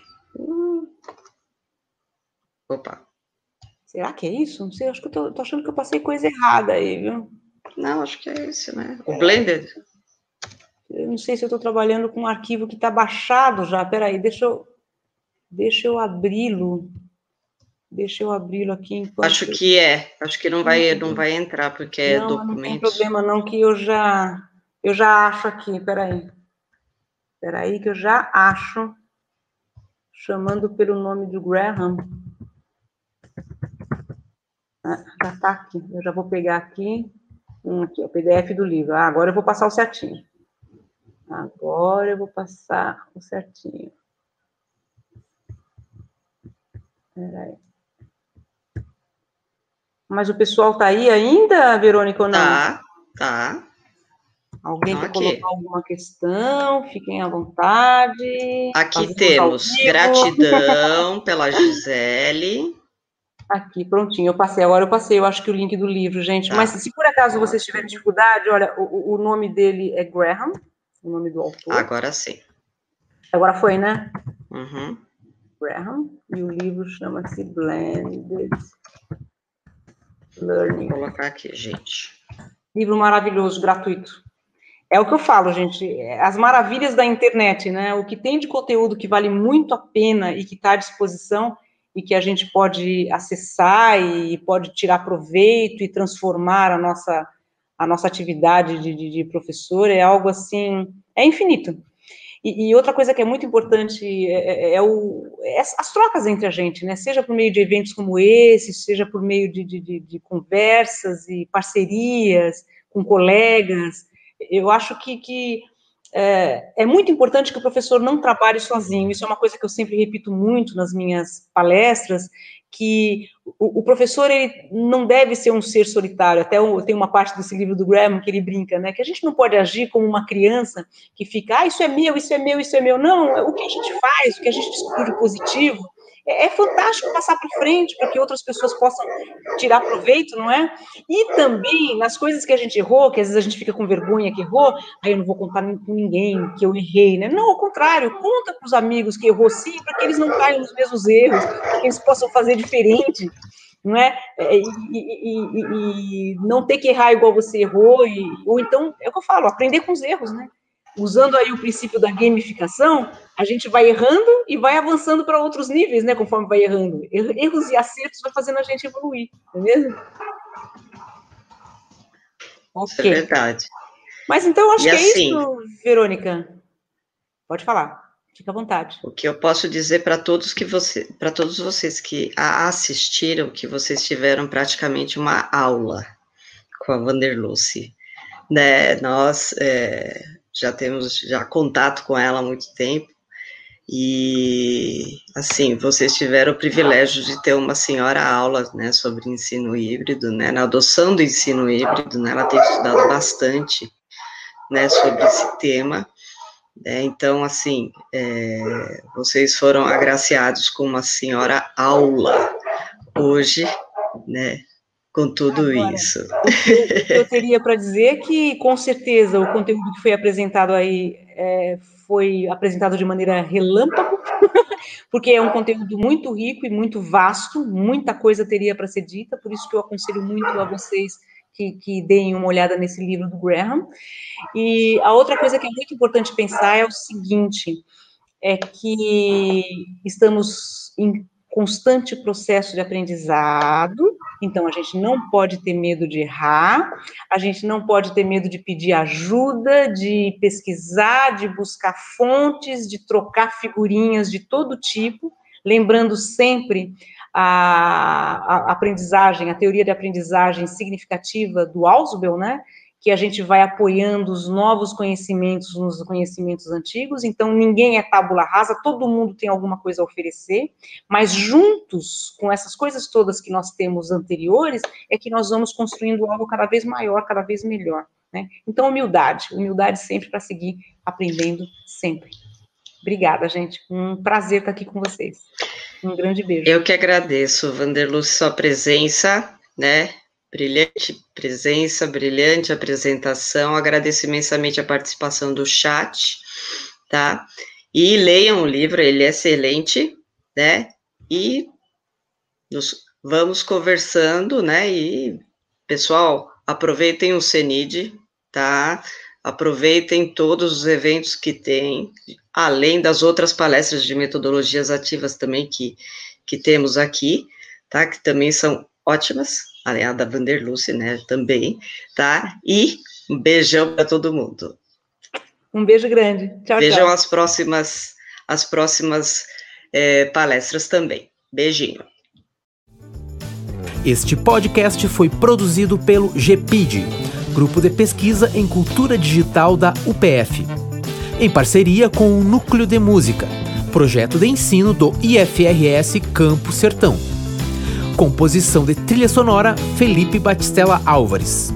Opa. Será que é isso? Não sei, acho que eu tô, tô, achando que eu passei coisa errada aí, viu? Não, acho que é esse, né? O Blended. Eu não sei se eu estou trabalhando com um arquivo que está baixado já. Peraí, deixa eu, deixa eu abri-lo. Deixa eu abri-lo aqui. Enquanto... Acho que é. Acho que não vai, não vai entrar, porque é não, documento. Não tem problema, não, que eu já, eu já acho aqui. Peraí. Peraí, que eu já acho. Chamando pelo nome do Graham. Ah, já está aqui. Eu já vou pegar aqui. Um aqui, o PDF do livro. Ah, agora eu vou passar o certinho. Agora eu vou passar o certinho. Peraí. Mas o pessoal tá aí ainda, Verônica, ou não? Tá, tá. Alguém quer colocar alguma questão? Fiquem à vontade. Aqui temos gratidão pela Gisele. Aqui, prontinho, eu passei. Agora eu passei, eu acho que o link do livro, gente. Tá. Mas se por acaso vocês tiverem dificuldade, olha, o, o nome dele é Graham, o nome do autor. Agora sim. Agora foi, né? Uhum. Graham, e o livro chama-se Blended. Vou colocar aqui, gente. Livro maravilhoso, gratuito. É o que eu falo, gente, as maravilhas da internet, né? O que tem de conteúdo que vale muito a pena e que está à disposição e que a gente pode acessar e pode tirar proveito e transformar a nossa, a nossa atividade de, de, de professor é algo assim, é infinito. E, e, outra coisa que é muito importante é, é, é, o, é as trocas entre a gente, né? Seja por meio de eventos como esse, seja por meio de, de, de conversas e parcerias com colegas. Eu acho que, que é, é, muito importante que o professor não trabalhe sozinho. Isso é uma coisa que eu sempre repito muito nas minhas palestras, que o, o, professor ele não deve ser um ser solitário. Até tem uma parte desse livro do Graham que ele brinca, né? Que a gente não pode agir como uma criança que fica, ah, isso é meu, isso é meu, isso é meu. Não, o que a gente faz, o que a gente descobre positivo, é, é fantástico passar para frente para que outras pessoas possam tirar proveito, não é? E também nas coisas que a gente errou, que às vezes a gente fica com vergonha que errou, aí eu não vou contar com ninguém que eu errei, né? Não, ao contrário, conta para os amigos que errou sim, para que eles não caiam nos mesmos erros, para que eles possam fazer diferente não é? é? E, e, e, e, não ter que errar igual você errou, ou então, é o que eu falo, aprender com os erros, né? Usando aí o princípio da gamificação, a gente vai errando e vai avançando para outros níveis, né? Conforme vai errando. Erros e acertos vai fazendo a gente evoluir, não é mesmo? É verdade. Mas então acho e que é assim, é isso, Verônica. Pode falar. Fica à vontade. O que eu posso dizer para todos que você, para todos vocês que a assistiram, que vocês tiveram praticamente uma aula com a Vanderluce, né? Nós é, já temos já contato com ela há muito tempo e assim vocês tiveram o privilégio de ter uma senhora aula, né, sobre ensino híbrido, né, na adoção do ensino híbrido, né? Ela tem estudado bastante, né, sobre esse tema é, então, assim, é, vocês foram agraciados com uma senhora aula hoje, né? Com tudo Agora, isso. Eu, eu teria para dizer que, com certeza, o conteúdo que foi apresentado aí é, foi apresentado de maneira relâmpago, porque é um conteúdo muito rico e muito vasto, muita coisa teria para ser dita, por isso que eu aconselho muito a vocês que, que deem uma olhada nesse livro do Graham. E a outra coisa que é muito importante pensar é o seguinte: é que estamos em constante processo de aprendizado, então a gente não pode ter medo de errar, a gente não pode ter medo de pedir ajuda, de pesquisar, de buscar fontes, de trocar figurinhas de todo tipo, lembrando sempre a, a, aprendizagem, a teoria de aprendizagem significativa do Ausubel, né? Que a gente vai apoiando os novos conhecimentos nos conhecimentos antigos, então ninguém é tábula rasa, todo mundo tem alguma coisa a oferecer, mas juntos com essas coisas todas que nós temos anteriores, é que nós vamos construindo algo cada vez maior, cada vez melhor. Né? Então, humildade, humildade sempre para seguir aprendendo sempre. Obrigada, gente. Um prazer estar aqui com vocês. Um grande beijo. Eu que agradeço, Vanderluz, sua presença, né? Brilhante presença, brilhante apresentação. Agradeço imensamente a participação do chat, tá? E leiam o livro, ele é excelente, né? E nos, vamos conversando, né? E, pessoal, aproveitem o CENID, tá? Aproveitem todos os eventos que tem, além das outras palestras de metodologias ativas também que, que temos aqui, tá? Que também são ótimas, além da Vanderluce, né? Também, tá? E um beijão para todo mundo. Um beijo grande. Tchau, Vejam tchau. as próximas, as próximas é, palestras também. Beijinho. Este podcast foi produzido pelo GPID Grupo de Pesquisa em Cultura Digital da UPF, em parceria com o Núcleo de Música, projeto de ensino do IFRS Campo Sertão. Composição de trilha sonora Felipe Batistella Álvares.